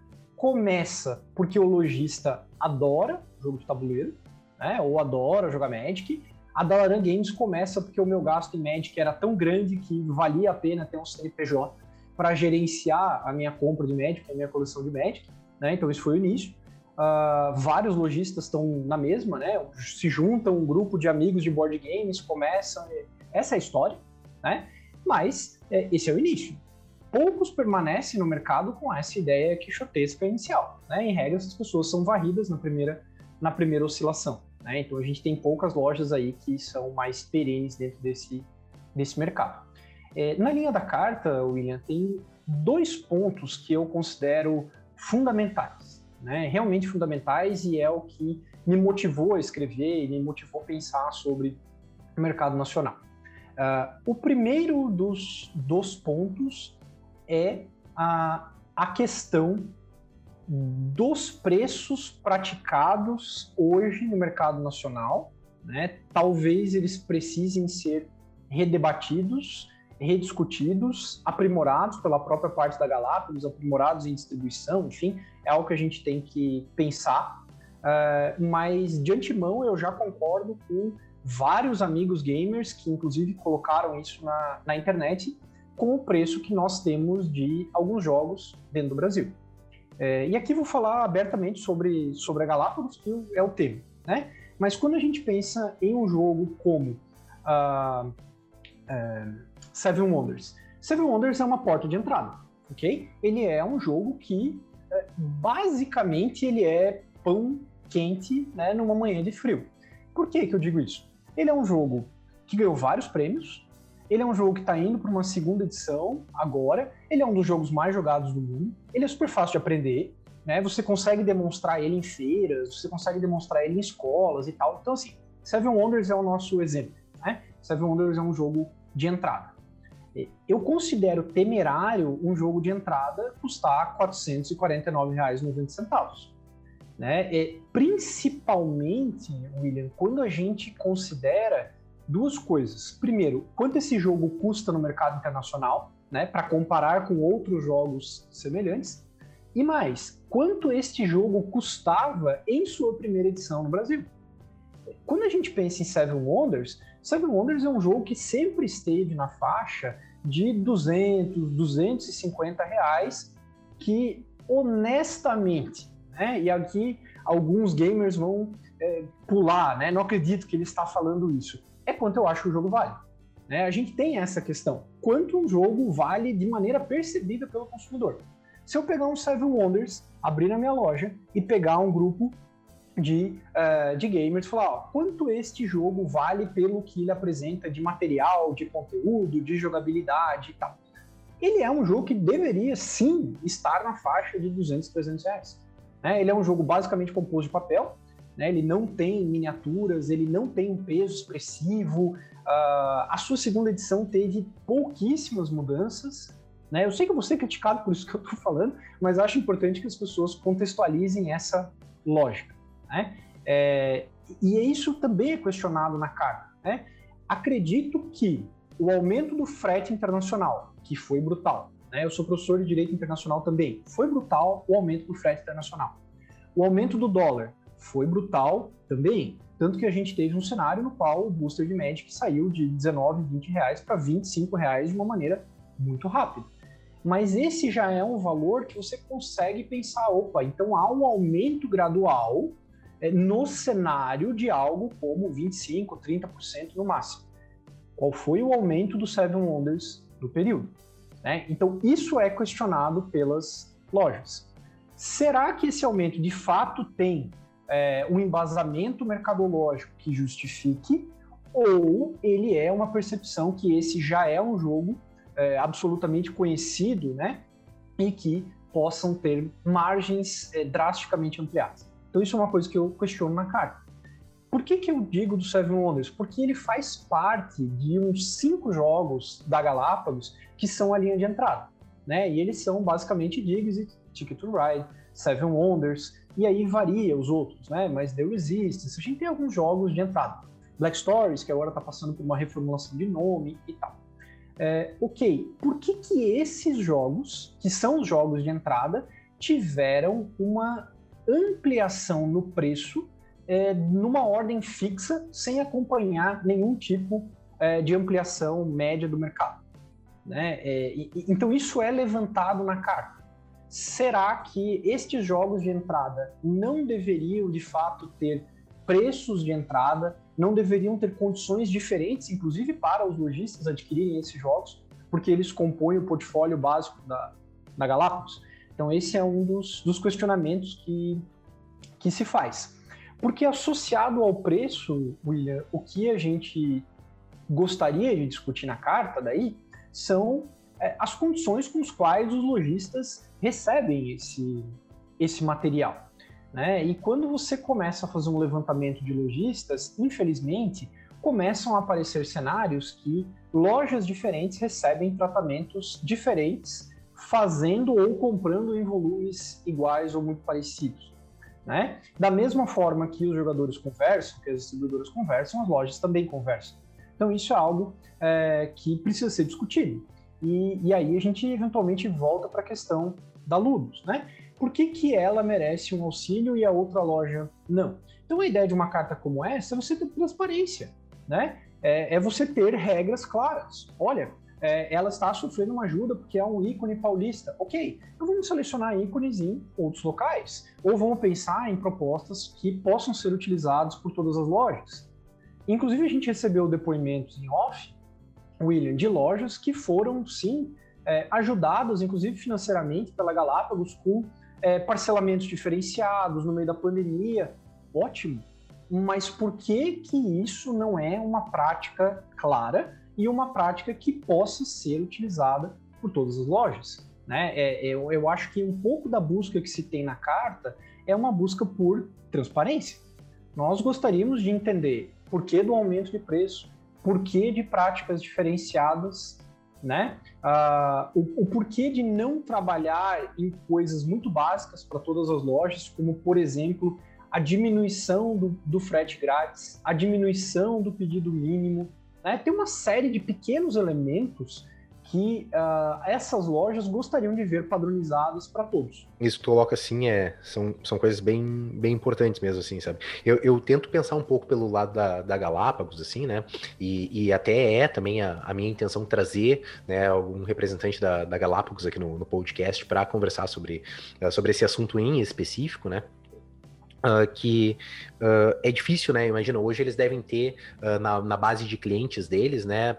começa porque o lojista adora jogo de tabuleiro, né, ou adora jogar Magic. A Dalaran Games começa porque o meu gasto em Magic era tão grande que valia a pena ter um CNPJ para gerenciar a minha compra de Magic, a minha coleção de Magic. Né? Então, isso foi o início. Uh, vários lojistas estão na mesma, né? Se juntam um grupo de amigos de board games, começam. Essa é a história, né? Mas é, esse é o início. Poucos permanecem no mercado com essa ideia quixotesca inicial. Né? Em regra, essas pessoas são varridas na primeira, na primeira oscilação. Né? Então a gente tem poucas lojas aí que são mais perenes dentro desse, desse mercado. É, na linha da carta, William, tem dois pontos que eu considero fundamentais né, realmente fundamentais e é o que me motivou a escrever e me motivou a pensar sobre o mercado nacional. Uh, o primeiro dos, dos pontos é a, a questão dos preços praticados hoje no mercado nacional. Né? Talvez eles precisem ser redebatidos rediscutidos, aprimorados pela própria parte da Galápagos, aprimorados em distribuição, enfim, é algo que a gente tem que pensar. Uh, mas de antemão eu já concordo com vários amigos gamers que inclusive colocaram isso na, na internet com o preço que nós temos de alguns jogos dentro do Brasil. É, e aqui vou falar abertamente sobre, sobre a Galápagos, que é o tema, né? Mas quando a gente pensa em um jogo como uh, uh, Seven Wonders. Seven Wonders é uma porta de entrada, ok? Ele é um jogo que, é, basicamente, ele é pão quente né, numa manhã de frio. Por que, que eu digo isso? Ele é um jogo que ganhou vários prêmios, ele é um jogo que está indo para uma segunda edição agora, ele é um dos jogos mais jogados do mundo, ele é super fácil de aprender, né? Você consegue demonstrar ele em feiras, você consegue demonstrar ele em escolas e tal. Então, assim, Seven Wonders é o nosso exemplo, né? Seven Wonders é um jogo de entrada. Eu considero temerário um jogo de entrada custar R$ 449,90. Né? E, principalmente, William, quando a gente considera duas coisas. Primeiro, quanto esse jogo custa no mercado internacional, né, para comparar com outros jogos semelhantes. E mais, quanto este jogo custava em sua primeira edição no Brasil. Quando a gente pensa em Seven Wonders, Seven Wonders é um jogo que sempre esteve na faixa de 200, 250 reais, que honestamente, né, e aqui alguns gamers vão é, pular, né, não acredito que ele está falando isso, é quanto eu acho que o jogo vale. Né? A gente tem essa questão, quanto um jogo vale de maneira percebida pelo consumidor. Se eu pegar um Seven Wonders, abrir na minha loja e pegar um grupo de, uh, de gamers, falar ó, quanto este jogo vale pelo que ele apresenta de material, de conteúdo, de jogabilidade e tal. Ele é um jogo que deveria sim estar na faixa de 200, 300 reais. Né? Ele é um jogo basicamente composto de papel, né? ele não tem miniaturas, ele não tem um peso expressivo. Uh, a sua segunda edição teve pouquíssimas mudanças, Né? Eu sei que eu vou ser criticado por isso que eu estou falando, mas acho importante que as pessoas contextualizem essa lógica. Né? É, e isso também é questionado na carta. Né? Acredito que o aumento do frete internacional, que foi brutal, né? eu sou professor de Direito Internacional também, foi brutal o aumento do frete internacional. O aumento do dólar foi brutal também, tanto que a gente teve um cenário no qual o booster de Magic saiu de 19, 20 reais para 25 reais de uma maneira muito rápida. Mas esse já é um valor que você consegue pensar, opa, então há um aumento gradual é, no cenário de algo como 25, 30% no máximo. Qual foi o aumento do Seven Wonders no período? Né? Então, isso é questionado pelas lojas. Será que esse aumento de fato tem é, um embasamento mercadológico que justifique, ou ele é uma percepção que esse já é um jogo é, absolutamente conhecido, né? E que possam ter margens é, drasticamente ampliadas. Então isso é uma coisa que eu questiono na carta. Por que, que eu digo do Seven Wonders? Porque ele faz parte de uns cinco jogos da Galápagos que são a linha de entrada, né? E eles são basicamente Diggs, Ticket to Ride, Seven Wonders, e aí varia os outros, né? Mas The Resistance, a gente tem alguns jogos de entrada. Black Stories, que agora está passando por uma reformulação de nome e tal. É, ok, por que, que esses jogos, que são os jogos de entrada, tiveram uma ampliação no preço é, numa ordem fixa, sem acompanhar nenhum tipo é, de ampliação média do mercado? Né? É, e, então, isso é levantado na carta. Será que estes jogos de entrada não deveriam, de fato, ter preços de entrada não deveriam ter condições diferentes, inclusive para os lojistas adquirirem esses jogos, porque eles compõem o portfólio básico da, da Galápagos. Então, esse é um dos, dos questionamentos que, que se faz. Porque associado ao preço, William, o que a gente gostaria de discutir na carta daí são é, as condições com as quais os lojistas recebem esse, esse material. Né? E quando você começa a fazer um levantamento de lojistas, infelizmente, começam a aparecer cenários que lojas diferentes recebem tratamentos diferentes, fazendo ou comprando em volumes iguais ou muito parecidos. Né? Da mesma forma que os jogadores conversam, que as distribuidoras conversam, as lojas também conversam. Então, isso é algo é, que precisa ser discutido. E, e, aí a gente eventualmente volta para a questão da Ludus, né? por que, que ela merece um auxílio e a outra loja não? Então a ideia de uma carta como essa é você ter transparência, né? É, é você ter regras claras. Olha, é, ela está sofrendo uma ajuda porque é um ícone paulista. Ok, então vamos selecionar ícones em outros locais. Ou vamos pensar em propostas que possam ser utilizadas por todas as lojas. Inclusive, a gente recebeu depoimentos em off, William, de lojas que foram, sim, é, inclusive financeiramente, pela Galápagos com é, parcelamentos diferenciados no meio da pandemia, ótimo. Mas por que que isso não é uma prática clara e uma prática que possa ser utilizada por todas as lojas? Né? É, eu, eu acho que um pouco da busca que se tem na carta é uma busca por transparência. Nós gostaríamos de entender por que do aumento de preço, por que de práticas diferenciadas né? Uh, o, o, porquê de não trabalhar em coisas muito básicas para todas as lojas, como, por exemplo, a diminuição do, do frete grátis, a diminuição do pedido mínimo. Né? Tem uma série de pequenos elementos que uh, essas lojas gostariam de ver padronizadas para todos. Isso que tu coloca assim é, são, são coisas bem, bem importantes mesmo, assim, sabe? Eu, eu tento pensar um pouco pelo lado da, da Galápagos, assim, né? E, e até é também a, a minha intenção trazer né, um representante da, da Galápagos aqui no, no podcast para conversar sobre, sobre esse assunto em específico, né? Uh, que uh, é difícil, né? Imagina, hoje eles devem ter uh, na, na, base de clientes deles, né?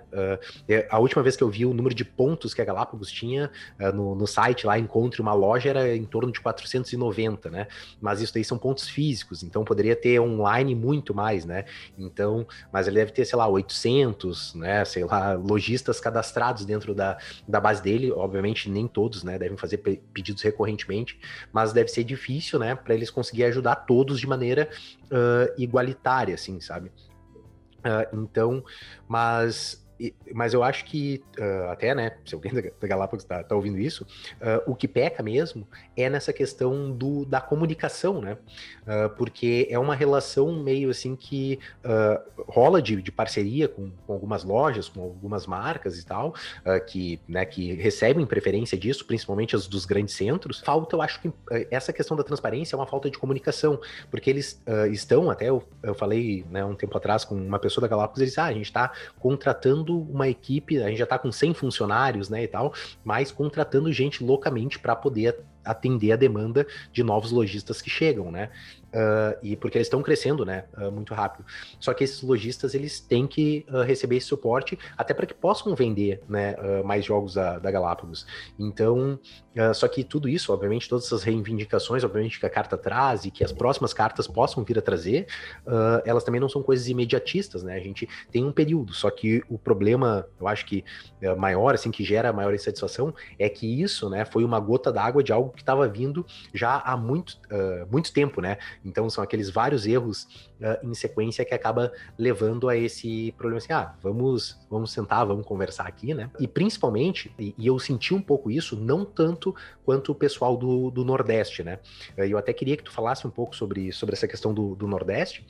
a última vez que eu vi o número de pontos que a Galápagos tinha no, no, site lá, encontre uma loja, era em torno de 490, né? Mas isso daí são pontos físicos, então poderia ter online muito mais, né? Então, mas ele deve ter, sei lá, 800, né? Sei lá, lojistas cadastrados dentro da, da base dele. Obviamente, nem todos, né? Devem fazer pedidos recorrentemente, mas deve ser difícil, né? Para eles conseguirem ajudar todos de maneira uh, igualitária, assim, sabe? Uh, então, mas mas eu acho que, uh, até, né, se alguém da, Galápagos tá, tá, ouvindo isso, uh, o que peca mesmo é nessa questão do, da comunicação, né? Uh, porque é uma relação meio assim que rola de, de parceria com, com, algumas lojas, com algumas marcas e tal, que, né, que recebem preferência disso, principalmente as dos grandes centros. Falta, eu acho que essa questão da transparência é uma falta de comunicação, porque eles estão, até eu, eu falei né, um tempo atrás com uma pessoa da Galápagos, eles, ah, a gente está contratando uma equipe, a gente já está com 100 funcionários, né, e tal, mas contratando gente loucamente para poder atender a demanda de novos lojistas que chegam, né? Uh, e porque eles estão crescendo, né, uh, muito rápido. Só que esses lojistas eles têm que uh, receber esse suporte até para que possam vender, né, mais jogos da, da Galápagos. Então, só que tudo isso, obviamente, todas essas reivindicações, obviamente que a carta traz e que as próximas cartas possam vir a trazer, elas também não são coisas imediatistas, né? A gente tem um período. Só que o problema, eu acho que maior, assim, que gera maior insatisfação é que isso, né, foi uma gota d'água de algo que estava vindo já há muito, muito tempo, né? Então são aqueles vários erros uh, em sequência que acaba levando a esse problema assim, ah, vamos, vamos sentar, vamos conversar aqui, né? E principalmente, e, e eu senti um pouco isso, não tanto quanto o pessoal do, do Nordeste, né? Eu até queria que tu falasse um pouco sobre, sobre essa questão do, do Nordeste,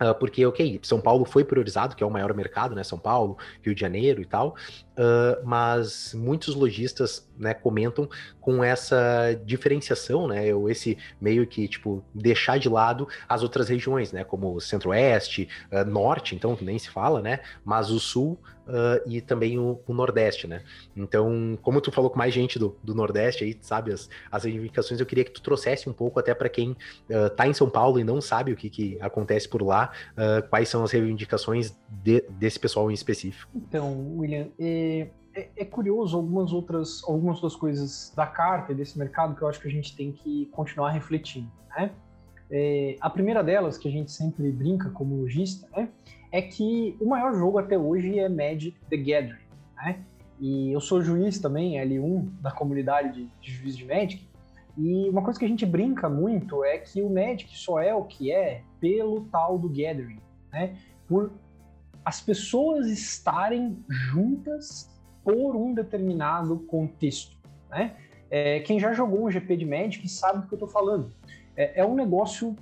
Uh, porque, ok, São Paulo foi priorizado, que é o maior mercado, né? São Paulo, Rio de Janeiro e tal, uh, mas muitos lojistas né, comentam com essa diferenciação, né? Ou esse meio que, tipo, deixar de lado as outras regiões, né? Como Centro-Oeste, uh, Norte, então, nem se fala, né? Mas o Sul uh, e também o, o, Nordeste, né? Então, como tu falou com mais gente do, do Nordeste aí, sabe, as, as reivindicações, eu queria que tu trouxesse um pouco até para quem uh, tá em São Paulo e não sabe o que, que acontece por lá, uh, quais são as reivindicações de, desse pessoal em específico. Então, William, é, é, curioso algumas outras, algumas outras coisas da carta e desse mercado que eu acho que a gente tem que continuar refletindo, né? É, a primeira delas, que a gente sempre brinca como lojista, né, é que o maior jogo até hoje é Magic the Gathering. Né? E eu sou juiz também, L1 da comunidade de, de juiz de Magic. E uma coisa que a gente brinca muito é que o Magic só é o que é pelo tal do Gathering, né? Por as pessoas estarem juntas por um determinado contexto, né? É, quem já jogou um GP de Magic sabe do que eu estou falando. É, é um negócio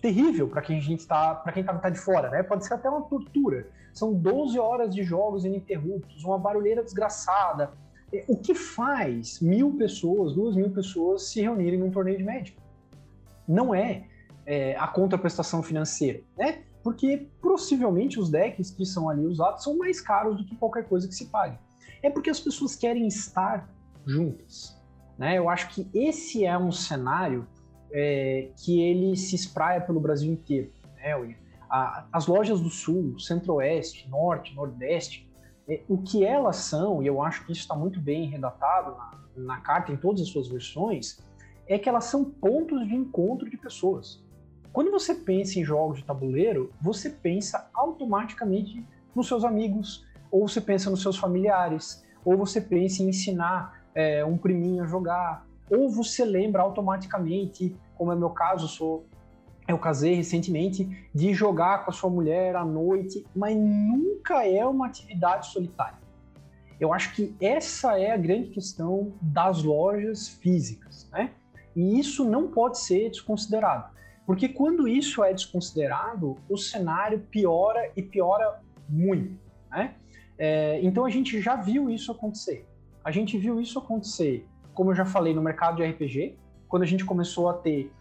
terrível para quem está, para quem tá, tá, de fora, né? Pode ser até uma tortura. São 12 horas de jogos ininterruptos, uma barulheira desgraçada. É, o que faz mil pessoas, duas mil pessoas se reunirem num torneio de médico? Não é, é a contraprestação financeira, né? Porque possivelmente os decks que são ali usados são mais caros do que qualquer coisa que se pague. É porque as pessoas querem estar juntas. Né? Eu acho que esse é um cenário é, que ele se espraia pelo Brasil inteiro. Né, as lojas do Sul, Centro-Oeste, Norte, Nordeste, é, o que elas são, e eu acho que isso está muito bem redatado na, na carta em todas as suas versões, é que elas são pontos de encontro de pessoas. Quando você pensa em jogos de tabuleiro, você pensa automaticamente nos seus amigos, ou você pensa nos seus familiares, ou você pensa em ensinar é, um priminho a jogar, ou você lembra automaticamente, como é meu caso, sou eu casei recentemente, de jogar com a sua mulher à noite, mas nunca é uma atividade solitária. Eu acho que essa é a grande questão das lojas físicas, né? E isso não pode ser desconsiderado, porque quando isso é desconsiderado, o cenário piora e piora muito, né? É, então a gente já viu isso acontecer. A gente viu isso acontecer como eu já falei, no mercado de RPG, quando a gente começou a ter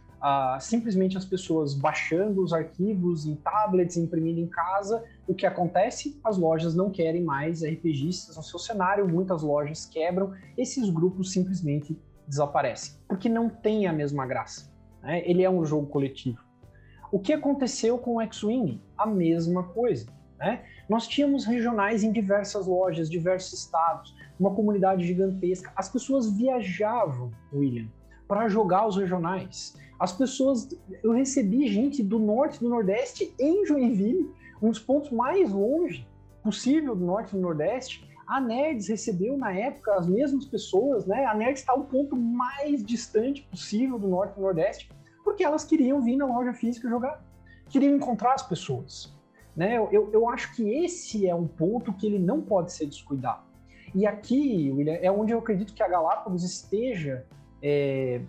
simplesmente as pessoas baixando os arquivos em tablets, imprimindo em casa, o que acontece? As lojas não querem mais RPGistas no seu cenário, muitas lojas quebram, esses grupos simplesmente desaparecem, porque não tem a mesma graça. Né? Ele é um jogo coletivo. O que aconteceu com o X-Wing? A mesma coisa. Né? Nós tínhamos regionais em diversas lojas, diversos estados, uma comunidade gigantesca. As pessoas viajavam, William, para jogar os regionais. As pessoas, eu recebi gente do norte do nordeste em Joinville, um dos pontos mais longe possível do norte e do nordeste. A Nerds recebeu na época as mesmas pessoas, né? A Nerds está o ponto mais distante possível do norte e nordeste, porque elas queriam vir na loja física jogar, queriam encontrar as pessoas. Né? Eu, eu acho que esse é um ponto que ele não pode ser descuidado. E aqui, William, é onde eu acredito que a Galápagos esteja é,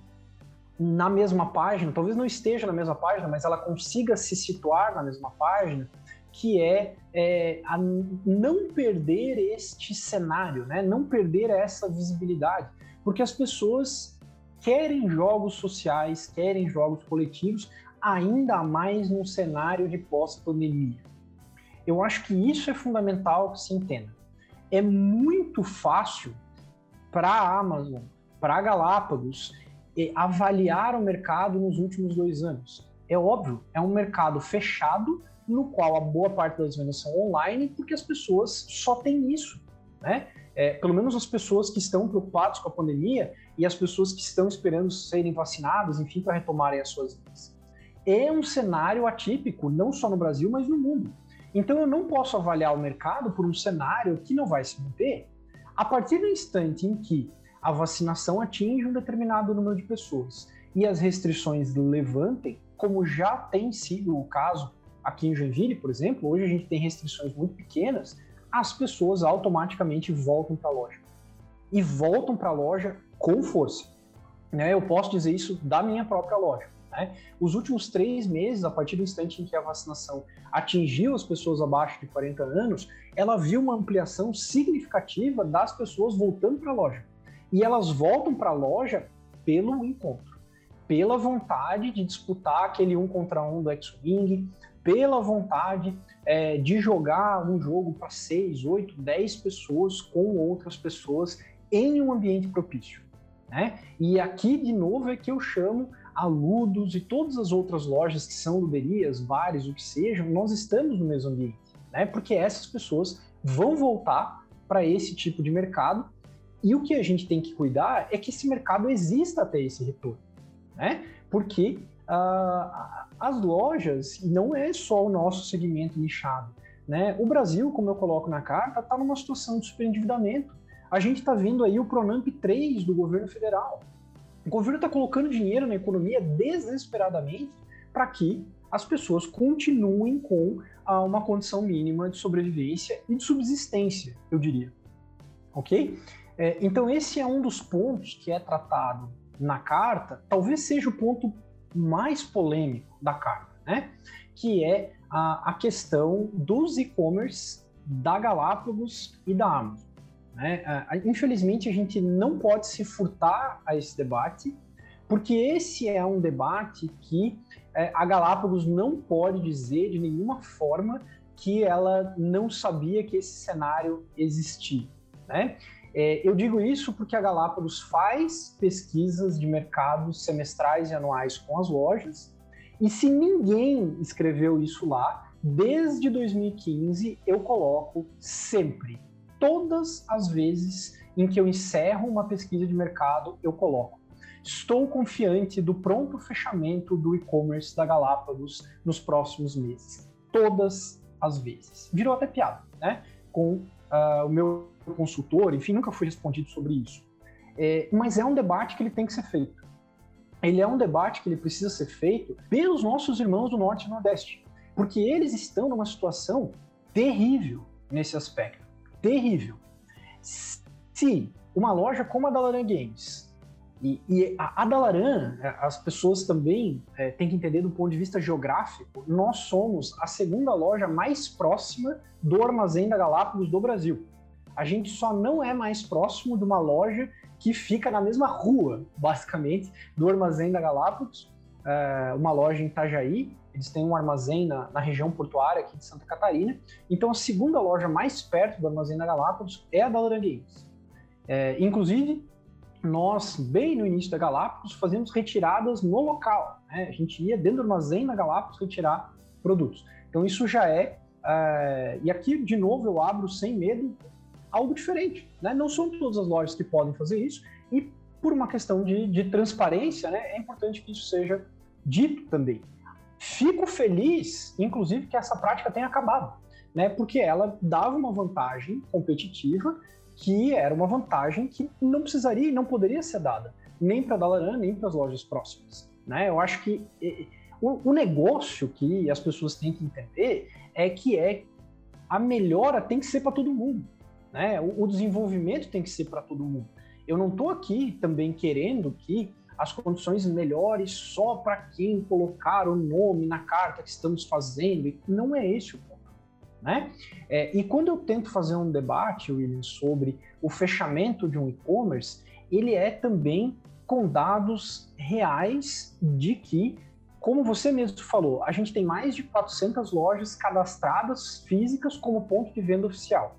na mesma página, talvez não esteja na mesma página, mas ela consiga se situar na mesma página, que é, é não perder este cenário, né? não perder essa visibilidade, porque as pessoas querem jogos sociais, querem jogos coletivos, ainda mais num cenário de pós-pandemia. Eu acho que isso é fundamental que se entenda. É muito fácil para a Amazon, para a Galápagos, avaliar o mercado nos últimos dois anos. É óbvio, é um mercado fechado, no qual a boa parte das vendas são online, porque as pessoas só têm isso, né? É, pelo menos as pessoas que estão preocupadas com a pandemia e as pessoas que estão esperando serem vacinadas, enfim, para retomarem as suas vidas. É um cenário atípico, não só no Brasil, mas no mundo. Então eu não posso avaliar o mercado por um cenário que não vai se manter. A partir do instante em que a vacinação atinge um determinado número de pessoas e as restrições levantem, como já tem sido o caso aqui em Joinville, por exemplo, hoje a gente tem restrições muito pequenas, as pessoas automaticamente voltam para a loja. E voltam para a loja com força. Né? Eu posso dizer isso da minha própria loja. Né? Os últimos três meses, a partir do instante em que a vacinação atingiu as pessoas abaixo de 40 anos, ela viu uma ampliação significativa das pessoas voltando para a loja e elas voltam para a loja pelo encontro, pela vontade de disputar aquele um contra um do X-Wing, pela vontade é, de jogar um jogo para seis, oito, dez pessoas com outras pessoas em um ambiente propício. Né? E aqui, de novo, é que eu chamo a Ludos e todas as outras lojas que são luderias, bares, o que sejam, nós estamos no mesmo ambiente, né? porque essas pessoas vão voltar para esse tipo de mercado e o que a gente tem que cuidar é que esse mercado exista até esse retorno, né? Porque uh, as lojas, não é só o nosso segmento nichado, né? O Brasil, como eu coloco na carta, está numa situação de superendividamento. A gente está vendo aí o Pronamp 3 do governo federal. O governo está colocando dinheiro na economia desesperadamente para que as pessoas continuem com uh, uma condição mínima de sobrevivência e de subsistência, eu diria. Ok? É, então, esse é um dos pontos que é tratado na carta, talvez seja o ponto mais polêmico da carta, né? que é a, a questão dos e-commerce da Galápagos e da Amazon. Né? Infelizmente, a gente não pode se furtar a esse debate, porque esse é um debate que é, a Galápagos não pode dizer de nenhuma forma que ela não sabia que esse cenário existia. Né? É, eu digo isso porque a Galápagos faz pesquisas de mercados semestrais e anuais com as lojas, e se ninguém escreveu isso lá, desde 2015 eu coloco sempre, todas as vezes em que eu encerro uma pesquisa de mercado, eu coloco. Estou confiante do pronto fechamento do e-commerce da Galápagos nos próximos meses. Todas as vezes. Virou até piada, né? Com uh, o meu consultor, enfim, nunca fui respondido sobre isso. É, mas é um debate que ele tem que ser feito. Ele é um debate que ele precisa ser feito pelos nossos irmãos do Norte e Nordeste, porque eles estão numa situação terrível nesse aspecto. Terrível. Se uma loja como a Dalaran Games e, e a, a Dalaran, é, as pessoas também é, têm que entender do ponto de vista geográfico, nós somos a segunda loja mais próxima do armazém da Galápagos do Brasil a gente só não é mais próximo de uma loja que fica na mesma rua, basicamente, do armazém da Galápagos, é, uma loja em Itajaí. Eles têm um armazém na, na, região portuária aqui de Santa Catarina. Então, a segunda loja mais perto do armazém da Galápagos é a da Games. É, inclusive, nós, bem no início da Galápagos, fazíamos retiradas no local. Né? A gente ia dentro do armazém da Galápagos retirar produtos. Então, isso já é, é. E aqui, de novo, eu abro sem medo algo diferente. Né? Não são todas as lojas que podem fazer isso, e por uma questão de, de transparência, né, é importante que isso seja dito também. Fico feliz, inclusive, que essa prática tenha acabado, né, porque ela dava uma vantagem competitiva que era uma vantagem que não precisaria e não poderia ser dada, nem para a Dalaran, nem para as lojas próximas. Né? Eu acho que O, o negócio que as pessoas têm que entender é que é a melhora tem que ser para todo mundo. Né? O, o desenvolvimento tem que ser para todo mundo. Eu não estou aqui também querendo que as condições melhores só para quem colocar o nome na carta que estamos fazendo. Não é esse o ponto. Né? É, e quando eu tento fazer um debate, William, sobre o fechamento de um e-commerce, ele é também com dados reais de que, como você mesmo falou, a gente tem mais de 400 lojas cadastradas físicas como ponto de venda oficial.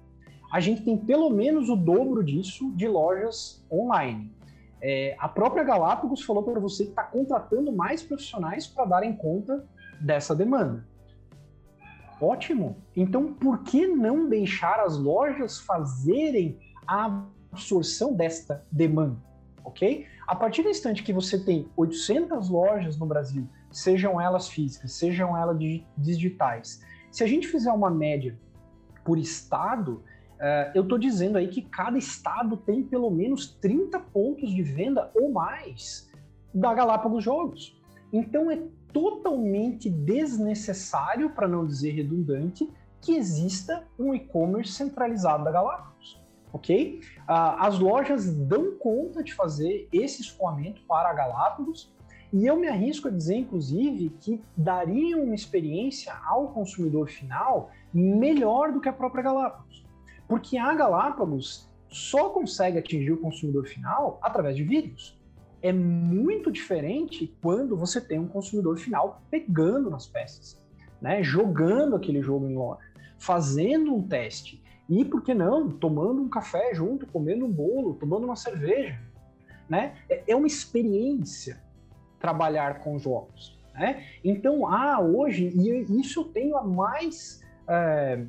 A gente tem pelo menos o dobro disso de lojas online. É, a própria Galápagos falou para você que está contratando mais profissionais para darem conta dessa demanda. Ótimo. Então, por que não deixar as lojas fazerem a absorção desta demanda? Ok? A partir do instante que você tem 800 lojas no Brasil, sejam elas físicas, sejam elas digitais, se a gente fizer uma média por estado, eu estou dizendo aí que cada estado tem pelo menos 30 pontos de venda ou mais da Galápagos Jogos. Então é totalmente desnecessário, para não dizer redundante, que exista um e-commerce centralizado da Galápagos. Ok? Uh, as lojas dão conta de fazer esse escoamento para a Galápagos e eu me arrisco a dizer, inclusive, que daria uma experiência ao consumidor final melhor do que a própria Galápagos. Porque a Galápagos só consegue atingir o consumidor final através de vídeos. É muito diferente quando você tem um consumidor final pegando nas peças, né? jogando aquele jogo em loja, fazendo um teste e, por que não, tomando um café junto, comendo um bolo, tomando uma cerveja. Né? É, é uma experiência trabalhar com jogos. Né? Então, ah, hoje, e isso eu tenho a mais. É,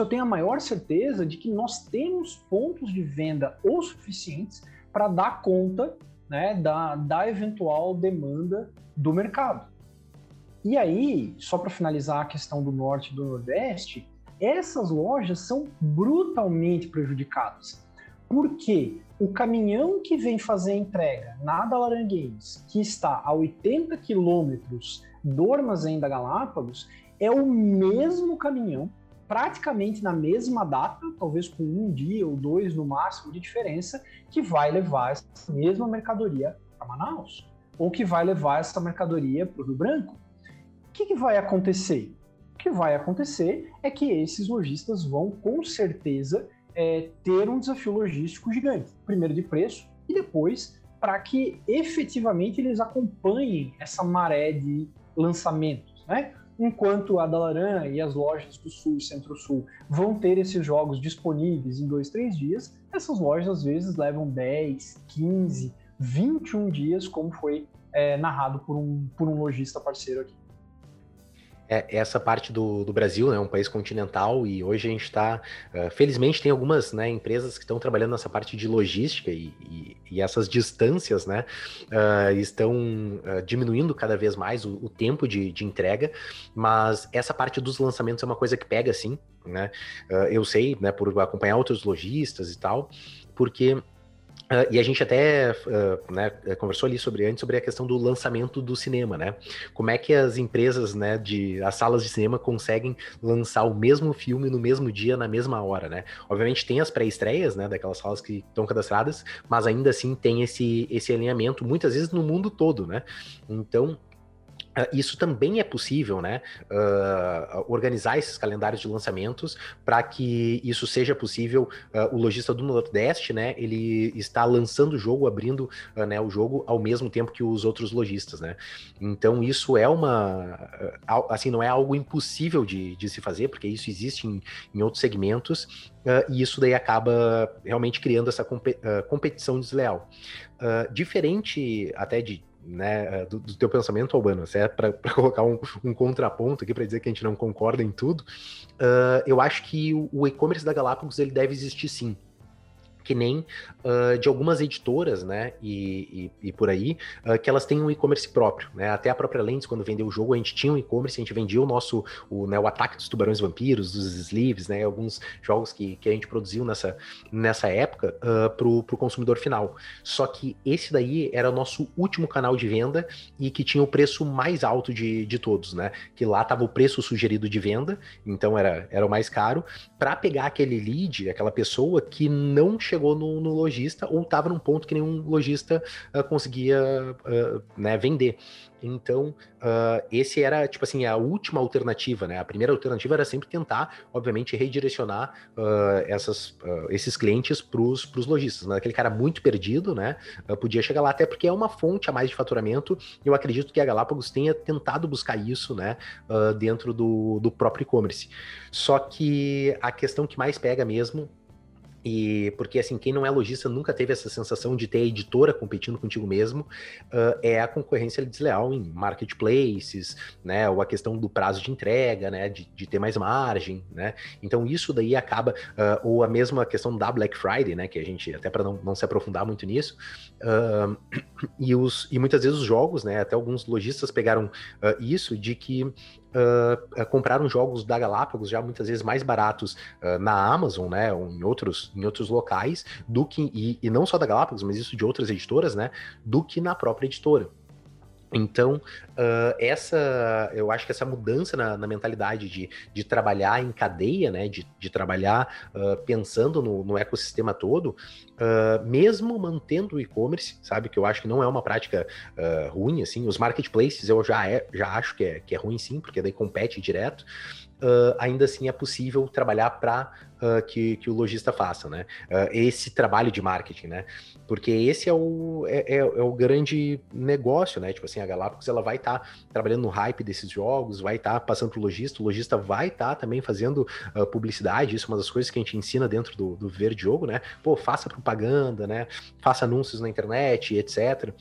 eu tenho a maior certeza de que nós temos pontos de venda o suficientes para dar conta né, da, da eventual demanda do mercado. E aí, só para finalizar a questão do norte e do nordeste, essas lojas são brutalmente prejudicadas. Porque o caminhão que vem fazer a entrega na Dalarangues, que está a 80 quilômetros do armazém da Galápagos, é o mesmo caminhão praticamente na mesma data, talvez com um dia ou dois no máximo de diferença, que vai levar essa mesma mercadoria para Manaus, ou que vai levar essa mercadoria para o Rio Branco. O que, que vai acontecer? O que vai acontecer é que esses lojistas vão, com certeza, é, ter um desafio logístico gigante. Primeiro de preço e depois para que efetivamente eles acompanhem essa maré de lançamentos. Né? Enquanto a Dalaran e as lojas do Sul e Centro-Sul vão ter esses jogos disponíveis em dois, três dias, essas lojas às vezes levam 10, 15, 21 dias, como foi é, narrado por um, por um lojista parceiro aqui essa parte do, do Brasil, né, um país continental, e hoje a gente está, uh, felizmente tem algumas né, empresas que estão trabalhando nessa parte de logística e, e, e essas distâncias né, uh, estão uh, diminuindo cada vez mais o, o tempo de, de, entrega, mas essa parte dos lançamentos é uma coisa que pega sim, né, eu sei, né, por acompanhar outros lojistas e tal, porque Uh, e a gente até uh, né, conversou ali sobre antes sobre a questão do lançamento do cinema, né? Como é que as empresas, né, de as salas de cinema conseguem lançar o mesmo filme no mesmo dia, na mesma hora, né? Obviamente tem as pré-estreias, né, daquelas salas que estão cadastradas, mas ainda assim tem esse, esse alinhamento, muitas vezes no mundo todo, né? Então, isso também é possível, né? Uh, organizar esses calendários de lançamentos para que isso seja possível. Uh, o lojista do Nordeste, né? Ele está lançando o jogo, abrindo né, o jogo ao mesmo tempo que os outros lojistas, né? Então isso é uma, assim, não é algo impossível de, de se fazer, porque isso existe em, em outros segmentos. e isso daí acaba realmente criando essa competição desleal. diferente até de né, do, do teu pensamento, Albano, é para <laughs> colocar um, um, contraponto aqui para dizer que a gente não concorda em tudo, uh, eu acho que o, o e-commerce da Galápagos ele deve existir sim. Que nem uh, de algumas editoras, né, e, e, e por aí, uh, que elas têm um e-commerce próprio, né, até a própria Lens, quando vendeu o jogo, a gente tinha um e-commerce, a gente vendia o nosso, o, né, o Ataque dos Tubarões Vampiros, dos Sleeves, né, alguns jogos que, que a gente produziu nessa, nessa época uh, pro, pro consumidor final. Só que esse daí era o nosso último canal de venda e que tinha o preço mais alto de, de todos, né, que lá tava o preço sugerido de venda, então era, era o mais caro, para pegar aquele lead, aquela pessoa que não chegou no, no lojista ou estava num ponto que nenhum lojista uh, conseguia uh, né, vender. Então, uh, esse era, tipo assim, a última alternativa, né? A primeira alternativa era sempre tentar, obviamente, redirecionar uh, essas, uh, esses clientes para os lojistas. Né? Aquele cara muito perdido, né? podia chegar lá, até porque é uma fonte a mais de faturamento. Eu acredito que a Galápagos tenha tentado buscar isso, né? dentro do, do próprio e-commerce. Só que a questão que mais pega mesmo e porque assim, quem não é lojista nunca teve essa sensação de ter a editora competindo contigo mesmo, uh, é a concorrência desleal em marketplaces, né? Ou a questão do prazo de entrega, né? De, de ter mais margem, né? Então isso daí acaba, uh, ou a mesma questão da Black Friday, né? Que a gente, até para não, não se aprofundar muito nisso, uh, <coughs> e, os, e muitas vezes os jogos, né? Até alguns lojistas pegaram isso de que uh, compraram jogos da Galápagos já muitas vezes mais baratos uh, na Amazon, né, ou em outros, em outros locais, do que, e, e não só da Galápagos, mas isso de outras editoras, né, do que na própria editora. Então, uh, essa, eu acho que essa mudança na, na mentalidade de, de, trabalhar em cadeia, né, de, de trabalhar uh, pensando no, no, ecossistema todo, uh, mesmo mantendo o e-commerce, sabe, que eu acho que não é uma prática ruim, assim, os marketplaces eu já, é, já acho que é, que é ruim sim, porque daí compete direto, uh, ainda assim é possível trabalhar para uh, ah, que, que o lojista faça, né? Uh, esse trabalho de marketing, né? Porque esse é o, é, é, é, o grande negócio, né? Tipo assim, a Galápagos ela vai estar tá trabalhando no hype desses jogos, vai estar tá passando para o lojista, o lojista vai estar tá também fazendo publicidade, isso é uma das coisas que a gente ensina dentro do, do Verde Jogo, né? Pô, faça propaganda, né? Faça anúncios na internet, etc.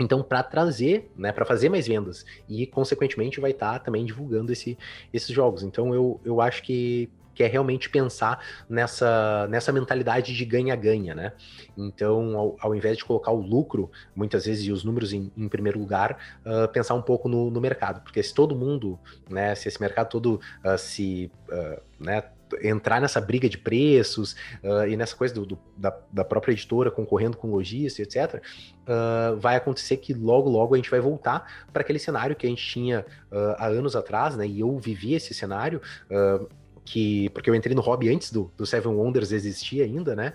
Então, para trazer, né, para fazer mais vendas e, consequentemente, vai estar tá também divulgando esse, esses jogos. Então, eu, eu acho que, que é realmente pensar nessa, nessa mentalidade de ganha-ganha, né? Então, ao, ao, invés de colocar o lucro, muitas vezes, e os números em, em primeiro lugar, uh, pensar um pouco no, no, mercado. Porque se todo mundo, né, se esse mercado todo uh, se, uh, né, entrar nessa briga de preços uh, e nessa coisa do, do, da, da, própria editora concorrendo com lojista, etc., uh, vai acontecer que logo, logo a gente vai voltar para aquele cenário que a gente tinha uh, há anos atrás, né? E eu vivi esse cenário. que, porque eu entrei no hobby antes do, do Seven Wonders existir ainda, né?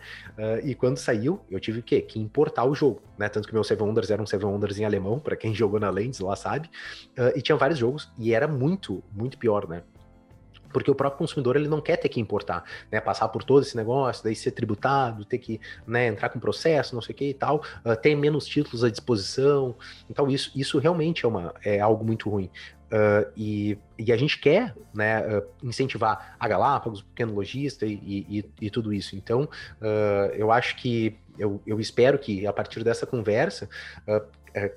e quando saiu, eu tive que, que importar o jogo, né? Tanto que meu Seven Wonders era um Seven Wonders em alemão, para quem <laughs> jogou na Lens lá sabe. e tinha vários jogos, e era muito, muito pior, né? Porque o próprio consumidor ele não quer ter que importar, né, passar por todo esse negócio, daí ser tributado, ter que né, entrar com processo, não sei o que e tal, uh, ter menos títulos à disposição, então isso, isso realmente é, uma, é algo muito ruim. Uh, e, e, a gente quer né, uh, incentivar a Galápagos, o pequeno lojista e, e, e tudo isso. Então, eu acho que, eu, eu, espero que a partir dessa conversa,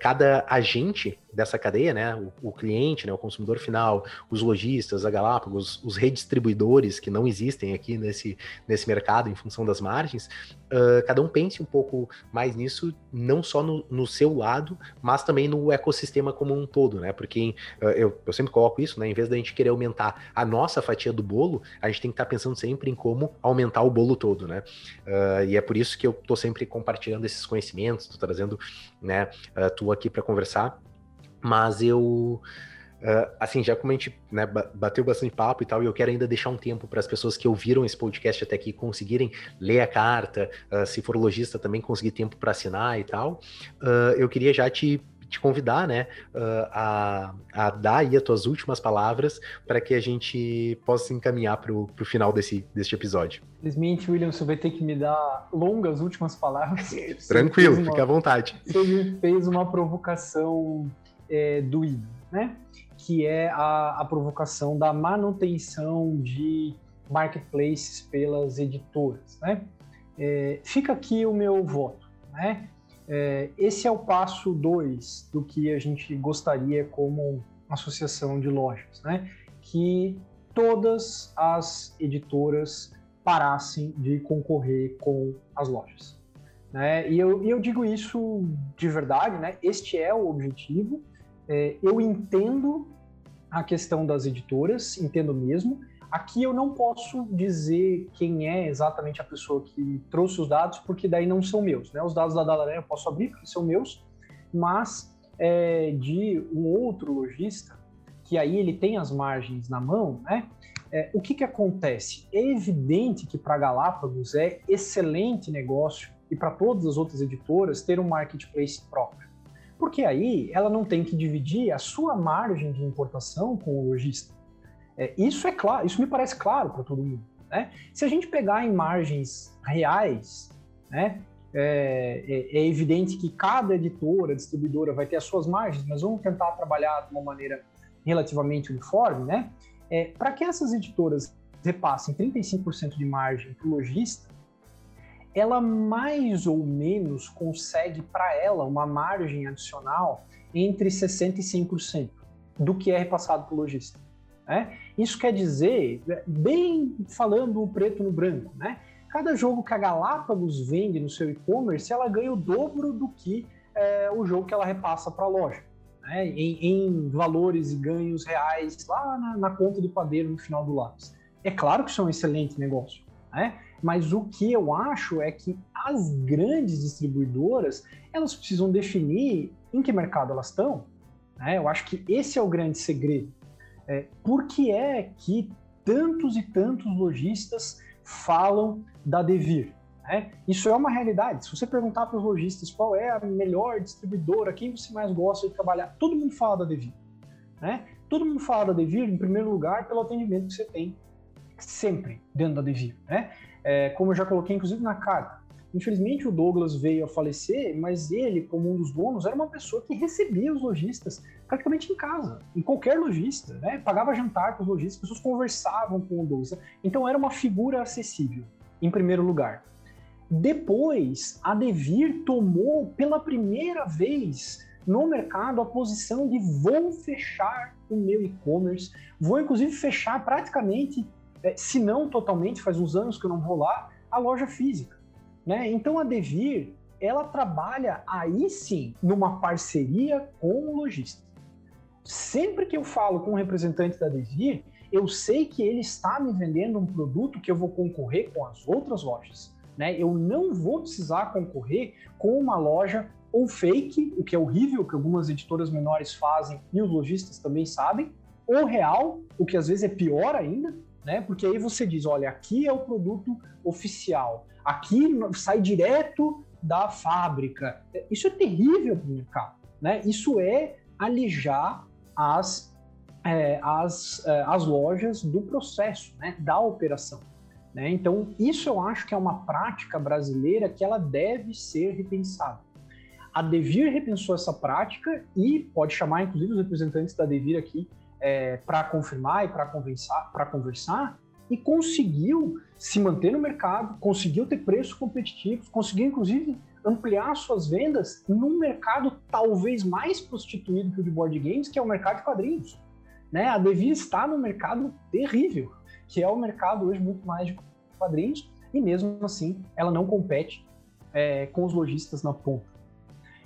cada agente dessa cadeia, né, o, o, cliente, né, o consumidor final, os lojistas, a Galápagos, os redistribuidores que não existem aqui nesse, nesse mercado em função das margens, uh, cada um pense um pouco mais nisso, não só no, no, seu lado, mas também no ecossistema como um todo, né, porque uh, eu, eu sempre coloco isso, né, em vez da gente querer aumentar a nossa fatia do bolo, a gente tem que estar tá pensando sempre em como aumentar o bolo todo, né, uh, e é por isso que eu estou sempre compartilhando esses conhecimentos, estou trazendo, né, tu aqui para conversar, mas eu Uh, assim, já como a gente né, bateu bastante papo e tal, e eu quero ainda deixar um tempo para as pessoas que ouviram esse podcast até aqui conseguirem ler a carta, uh, se for lojista também conseguir tempo para assinar e tal, uh, eu queria já te te convidar, né, a, a dar aí as tuas últimas palavras para que a gente possa encaminhar para o final desse, desse episódio. Infelizmente, William, você vai ter que me dar longas últimas palavras. <laughs> Tranquilo, uma, fique à vontade. Você me fez uma provocação é, doída, né? Que é a, a provocação da manutenção de marketplaces pelas editoras, né? É, fica aqui o meu voto, né? É, esse é o passo 2 do que a gente gostaria como associação de lojas, né? Que todas as editoras parassem de concorrer com as lojas. Né? E, eu, eu digo isso de verdade, né? este é o objetivo. É, eu entendo a questão das editoras, entendo mesmo. Aqui eu não posso dizer quem é exatamente a pessoa que trouxe os dados, porque daí não são meus. Né? Os dados da Dalaré eu posso abrir, porque são meus, mas é, de um outro lojista, que aí ele tem as margens na mão, né? É, o que, que acontece? É evidente que para Galápagos é excelente negócio e para todas as outras editoras ter um marketplace próprio. Porque aí ela não tem que dividir a sua margem de importação com o lojista. É, isso é claro, isso me parece claro para todo mundo. Né? Se a gente pegar em margens reais, né, é, é, é, evidente que cada editora, distribuidora vai ter as suas margens, mas vamos tentar trabalhar de uma maneira relativamente uniforme, né? É, para que essas editoras repassem 35% de margem para o lojista, ela mais ou menos consegue para ela uma margem adicional entre 60% e 100% do que é repassado para o lojista. Né? Isso quer dizer, bem falando o preto no branco, né? cada jogo que a Galápagos vende no seu e-commerce, ela ganha o dobro do que é, o jogo que ela repassa para a loja. Né? Em, em, valores e ganhos reais lá na, na, conta do padeiro no final do lápis. É claro que isso é um excelente negócio, né? Mas o que eu acho é que as grandes distribuidoras elas precisam definir em que mercado elas estão. Né? Eu acho que esse é o grande segredo. É, por que é que tantos e tantos lojistas falam da Devir. Né? Isso é uma realidade. Se você perguntar para os lojistas qual é a melhor distribuidora, quem você mais gosta de trabalhar, todo mundo fala da Devir. Né? Todo mundo fala da Devir, em primeiro lugar, pelo atendimento que você tem sempre dentro da Devir. Né? É, como eu já coloquei, inclusive, na carta. Infelizmente, o Douglas veio a falecer, mas ele, como um dos donos, era uma pessoa que recebia os lojistas praticamente em casa, em qualquer lojista, né? Pagava jantar com os lojistas, as pessoas conversavam com o Douglas. Então, era uma figura acessível em primeiro lugar. Depois, a Devir tomou pela primeira vez no mercado a posição de vou fechar o meu e-commerce, vou inclusive fechar praticamente, eh, se não totalmente, faz uns anos que eu não vou lá, a loja física. Né? Então a Devir ela trabalha aí sim numa parceria com o lojista. Sempre que eu falo com um representante da Devir, eu sei que ele está me vendendo um produto que eu vou concorrer com as outras lojas. Né? Eu não vou precisar concorrer com uma loja ou fake, o que é horrível, que algumas editoras menores fazem e os lojistas também sabem, ou real, o que às vezes é pior ainda, né? Porque aí você diz, olha, aqui é o produto oficial, aqui sai direto da fábrica. Isso é terrível para o mercado, né? Isso é alijar as é, as, é, as lojas do processo, né, da operação. Né? Então, isso eu acho que é uma prática brasileira que ela deve ser repensada. A Devir repensou essa prática e pode chamar, inclusive, os representantes da Devir aqui é, para confirmar e para conversar, conversar, e conseguiu se manter no mercado, conseguiu ter preços competitivos, conseguiu, inclusive, ampliar suas vendas num mercado talvez mais prostituído que o de board games, que é o mercado de quadrinhos. Né? A Devia está no mercado terrível, que é o mercado hoje muito mais de quadrinhos, e mesmo assim ela não compete é, com os lojistas na ponta.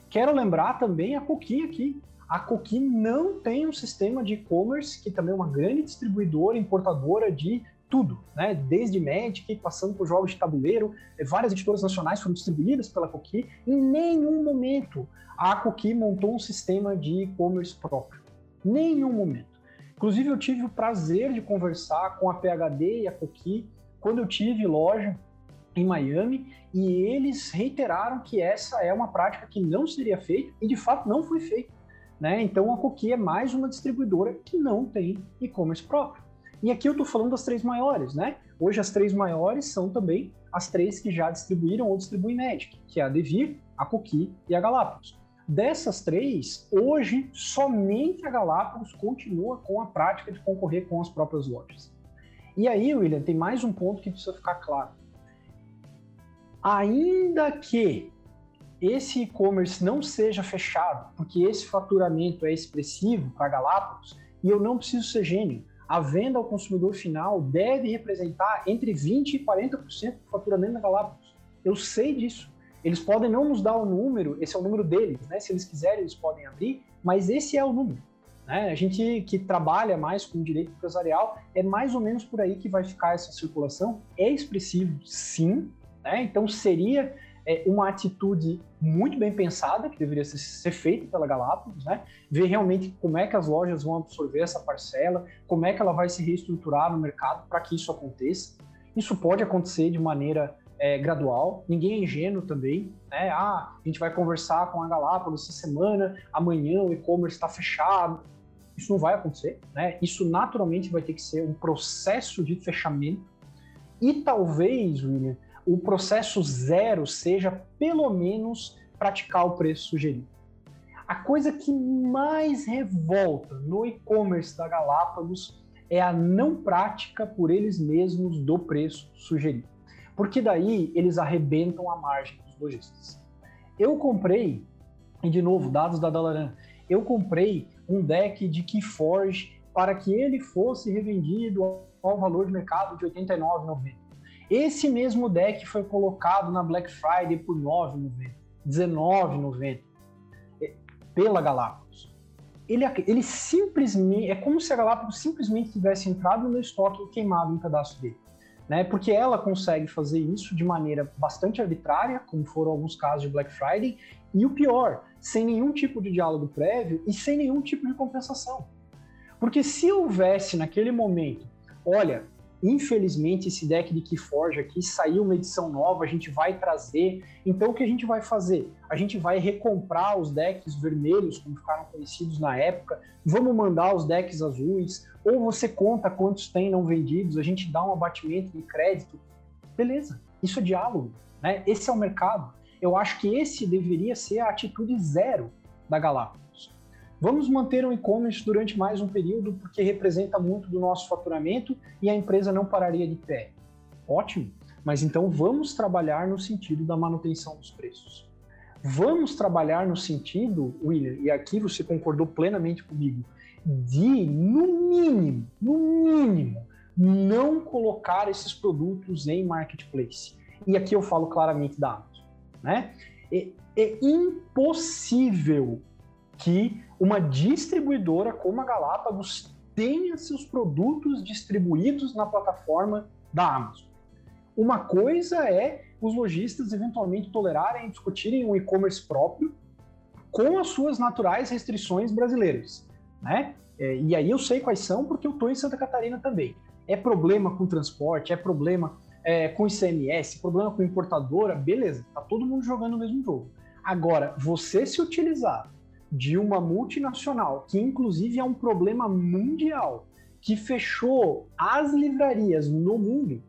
Quero lembrar também a Coqui aqui. A Coqui não tem um sistema de e-commerce, que também é uma grande distribuidora, importadora de tudo, né? Desde Magic, passando por jogos de tabuleiro, é, várias editoras nacionais foram distribuídas pela Coqui. Em nenhum momento a Coqui montou um sistema de e-commerce próprio. Nenhum momento. Inclusive, eu tive o prazer de conversar com a PHD e a Coqui quando eu tive loja em Miami e eles reiteraram que essa é uma prática que não seria feita e de fato não foi feita. Né? Então a Coqui é mais uma distribuidora que não tem e-commerce próprio. E aqui eu estou falando das três maiores, né? Hoje as três maiores são também as três que já distribuíram ou distribuem Magic, que é a Devir, a Coqui e a Galápagos. Dessas três, hoje somente a Galápagos continua com a prática de concorrer com as próprias lojas. E aí, William, tem mais um ponto que precisa ficar claro. Ainda que esse e-commerce não seja fechado, porque esse faturamento é expressivo para Galápagos, e eu não preciso ser gênio. a venda ao consumidor final deve representar entre 20% e 40% do faturamento da Galápagos. Eu sei disso. Eles podem não nos dar o número, esse é o número deles, né? Se eles quiserem, eles podem abrir, mas esse é o número. Né? A gente que trabalha mais com direito empresarial, é mais ou menos por aí que vai ficar essa circulação. É expressivo, sim. Né? Então, seria é, uma atitude muito bem pensada, que deveria ser, ser feita pela Galápagos, né? ver realmente como é que as lojas vão absorver essa parcela, como é que ela vai se reestruturar no mercado para que isso aconteça. Isso pode acontecer de maneira é, gradual, ninguém é ingênuo também, né? Ah, a gente vai conversar com a Galápagos essa semana, amanhã o e-commerce está fechado. Isso não vai acontecer, né? Isso naturalmente vai ter que ser um processo de fechamento. E talvez, William, o processo zero seja pelo menos praticar o preço sugerido. A coisa que mais revolta no e-commerce da Galápagos é a não prática por eles mesmos do preço sugerido porque daí eles arrebentam a margem dos lojistas. Eu comprei, e de novo, dados da Dalaran, eu comprei um deck de Keyforge para que ele fosse revendido ao valor de mercado de R$ 89,90. Esse mesmo deck foi colocado na Black Friday por R$ 9,90, R$19,90 pela Galápagos. Ele, ele simplesmente, é como se a Galápagos simplesmente tivesse entrado no estoque e queimado um pedaço dele né? Porque ela consegue fazer isso de maneira bastante arbitrária, como foram alguns casos de Black Friday, e o pior, sem nenhum tipo de diálogo prévio e sem nenhum tipo de compensação. Porque se houvesse naquele momento, olha, Infelizmente, esse deck de Keyforge aqui saiu uma edição nova, a gente vai trazer. Então, o que a gente vai fazer? A gente vai recomprar os decks vermelhos, como ficaram conhecidos na época, vamos mandar os decks azuis, ou você conta quantos tem não vendidos, a gente dá um abatimento de crédito. Beleza, isso é diálogo, né? Esse é o mercado. Eu acho que esse deveria ser a atitude zero da Galápagos. Vamos manter o e-commerce durante mais um período porque representa muito do nosso faturamento e a empresa não pararia de pé. Ótimo, mas então vamos trabalhar no sentido da manutenção dos preços. Vamos trabalhar no sentido, William, e aqui você concordou plenamente comigo, de, no mínimo, no mínimo, não colocar esses produtos em marketplace. E aqui eu falo claramente da Amazon. Né? É, é impossível que uma distribuidora como a Galápagos tenha seus produtos distribuídos na plataforma da Amazon. Uma coisa é os lojistas eventualmente tolerarem e discutirem um e-commerce próprio com as suas naturais restrições brasileiras, né? É, e aí eu sei quais são porque eu estou em Santa Catarina também. É problema com transporte, é problema é, com ICMS, problema com importadora, beleza, tá todo mundo jogando o mesmo jogo. Agora, você se utilizar de uma multinacional, que inclusive é um problema mundial, que fechou as livrarias no mundo.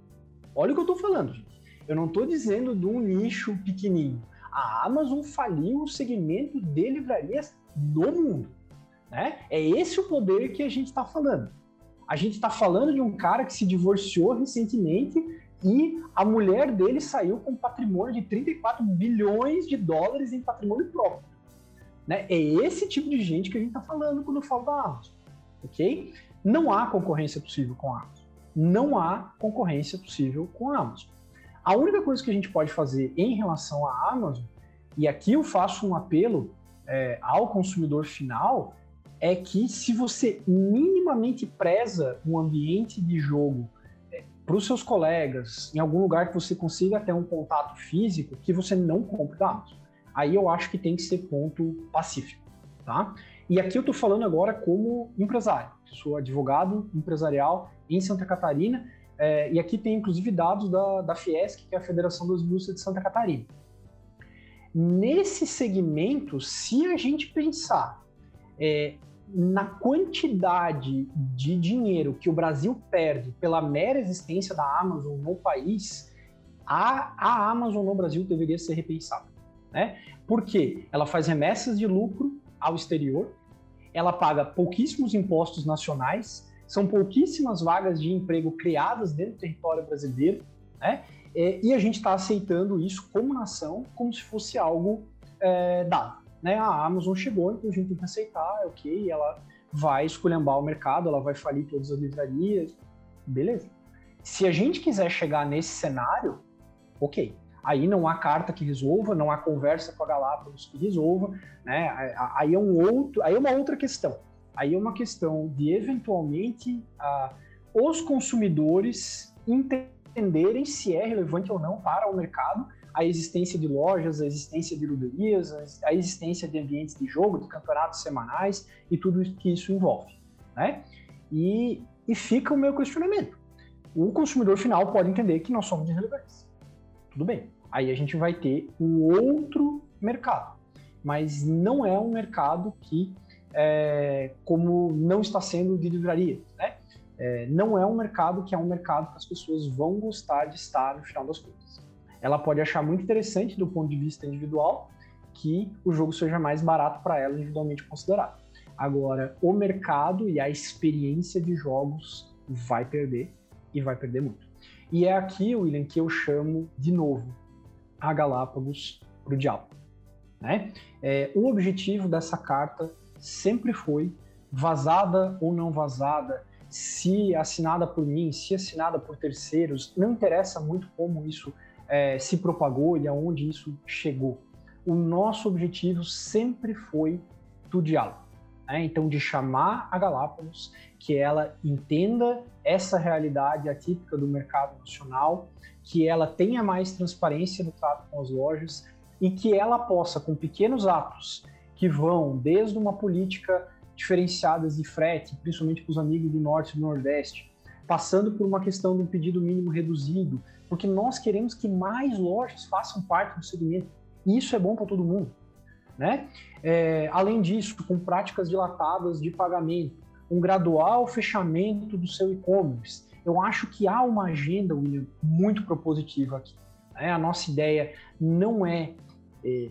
Olha o que eu estou falando, gente. Eu não estou dizendo de um nicho pequenininho. A Amazon faliu o segmento de livrarias no mundo. Né? É esse o poder que a gente está falando. A gente está falando de um cara que se divorciou recentemente e a mulher dele saiu com patrimônio de 34 bilhões de dólares em patrimônio próprio. Né? É esse tipo de gente que a gente está falando quando eu falo da Amazon, ok? Não há concorrência possível com a Amazon. Não há concorrência possível com a Amazon. A única coisa que a gente pode fazer em relação à Amazon, e aqui eu faço um apelo é, ao consumidor final, é que se você minimamente preza um ambiente de jogo é, para os seus colegas, em algum lugar que você consiga ter um contato físico, que você não compre da Amazon aí eu acho que tem que ser ponto pacífico, tá? E aqui eu estou falando agora como empresário, sou advogado empresarial em Santa Catarina, é, e aqui tem inclusive dados da, da Fiesc, que é a Federação das Indústrias de Santa Catarina. Nesse segmento, se a gente pensar é, na quantidade de dinheiro que o Brasil perde pela mera existência da Amazon no país, a, a Amazon no Brasil deveria ser repensada né? Porque ela faz remessas de lucro ao exterior, ela paga pouquíssimos impostos nacionais, são pouquíssimas vagas de emprego criadas dentro do território brasileiro, né? E a gente está aceitando isso como nação, como se fosse algo é, dado. Né? A Amazon chegou, então a gente tem que aceitar, é ok, ela vai esculhambar o mercado, ela vai falir todas as livrarias, beleza. Se a gente quiser chegar nesse cenário, ok. Aí não há carta que resolva, não há conversa com a Galápagos que resolva, né? Aí é um outro, aí é uma outra questão. Aí é uma questão de eventualmente uh, os consumidores entenderem se é relevante ou não para o mercado a existência de lojas, a existência de livrarias, a existência de ambientes de jogo, de campeonatos semanais e tudo que isso envolve, né? E, e fica o meu questionamento. O consumidor final pode entender que nós somos irrelevantes. Tudo bem. Aí a gente vai ter um outro mercado. Mas não é um mercado que, é, como não está sendo de livraria, né? É, não é um mercado que é um mercado que as pessoas vão gostar de estar no final das contas ela pode achar muito interessante do ponto de vista individual que o jogo seja mais barato para ela individualmente considerado. Agora, o mercado e a experiência de jogos vai perder e vai perder muito. E é aqui, William, que eu chamo de novo a Galápagos para o diabo. Né? É, o objetivo dessa carta sempre foi vazada ou não vazada, se assinada por mim, se assinada por terceiros, não interessa muito como isso é, se propagou e aonde isso chegou. O nosso objetivo sempre foi do diálogo. Né? Então, de chamar a Galápagos, que ela entenda essa realidade atípica do mercado nacional, que ela tenha mais transparência no trato com as lojas e que ela possa, com pequenos atos que vão desde uma política diferenciada de frete, principalmente para os amigos do Norte e do Nordeste, passando por uma questão de um pedido mínimo reduzido, porque nós queremos que mais lojas façam parte do segmento. E isso é bom para todo mundo. Né? É, além disso, com práticas dilatadas de pagamento, um gradual fechamento do seu e-commerce, eu acho que há uma agenda, William, muito propositiva aqui. Né? A nossa ideia não é, é,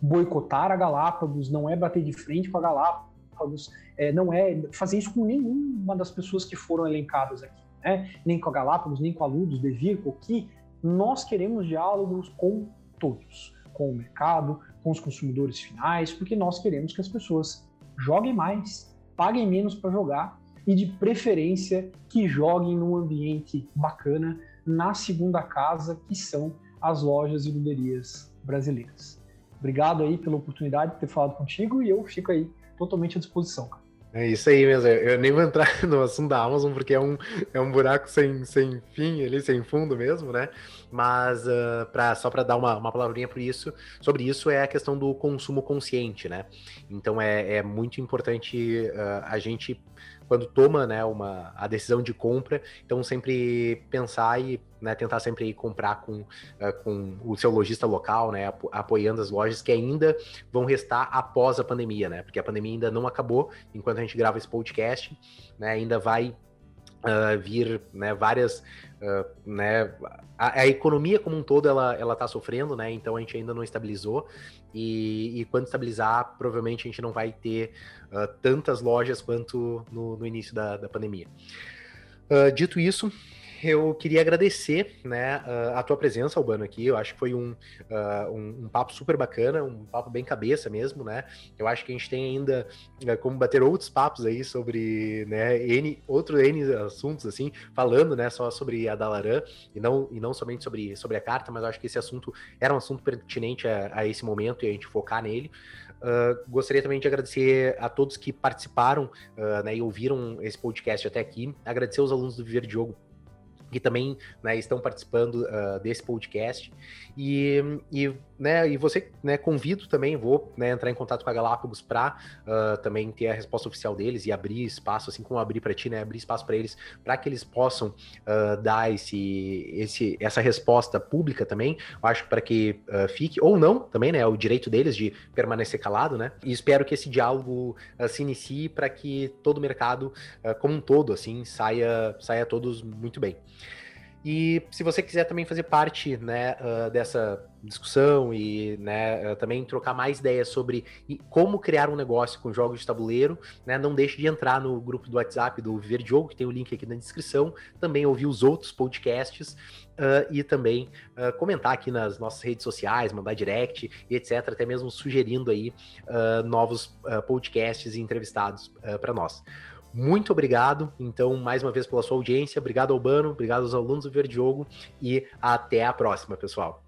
boicotar a Galápagos, não é bater de frente com a Galápagos, é, não é fazer isso com nenhuma das pessoas que foram elencadas aqui né? nem com a Galápagos, nem com a Ludus, Devirco, que nós queremos diálogos com todos, com o mercado, com os consumidores finais, porque nós queremos que as pessoas joguem mais, paguem menos para jogar e, de preferência, que joguem num ambiente bacana na segunda casa, que são as lojas e luderias brasileiras. Obrigado aí pela oportunidade de ter falado contigo e eu fico aí totalmente à disposição. Cara. É isso aí mesmo. Eu nem vou entrar <laughs> no assunto da Amazon porque é um, é um buraco sem, sem fim ali, sem fundo mesmo, né? Mas uh, pra, só para dar uma, uma palavrinha por isso, sobre isso é a questão do consumo consciente, né? Então é, é muito importante uh, a gente quando toma né, uma, a decisão de compra, então sempre pensar e né, tentar sempre comprar com, uh, com o seu lojista local, né, apoiando as lojas que ainda vão restar após a pandemia, né, porque a pandemia ainda não acabou enquanto a gente grava esse podcast, né, ainda vai Uh, vir né, várias uh, né, a, a, economia como um todo ela ela está sofrendo né então a gente ainda não estabilizou e, e quando estabilizar provavelmente a gente não vai ter uh, tantas lojas quanto no, no início da, da pandemia. Dito isso eu queria agradecer né, a tua presença, Albano, aqui. Eu acho que foi um, uh, um, um, papo super bacana, um papo bem cabeça mesmo, né? Eu acho que a gente tem ainda uh, como bater outros papos aí sobre né, N, outro N assuntos, assim, falando né, só sobre a Dalaran e não, e não somente sobre, sobre a carta, mas eu acho que esse assunto era um assunto pertinente a, a esse momento e a gente focar nele. Uh, gostaria também de agradecer a todos que participaram né, e ouviram esse podcast até aqui. Agradecer aos alunos do Viver Diogo que também né, estão participando uh, desse podcast. E, e, né, e você né, convido também, vou né, entrar em contato com a Galápagos para uh, também ter a resposta oficial deles e abrir espaço, assim como abrir para ti, né, abrir espaço para eles, para que eles possam uh, dar esse, esse, essa resposta pública também. Eu acho para que fique, ou não, também, né, é o direito deles de permanecer calado, né, e espero que esse diálogo se inicie para que todo o mercado, como um todo, assim, saia, saia todos muito bem. E se você quiser também fazer parte né, uh, dessa discussão e né, uh, também trocar mais ideias sobre como criar um negócio com jogos de tabuleiro, né, não deixe de entrar no grupo do WhatsApp do Viver Jogo, que tem o link aqui na descrição, também ouvir os outros podcasts uh, e também comentar aqui nas nossas redes sociais, mandar direct e etc, até mesmo sugerindo aí novos podcasts e entrevistados para nós. Muito obrigado, então, mais uma vez pela sua audiência. Obrigado, Albano. Obrigado aos alunos do Verde Jogo. E até a próxima, pessoal.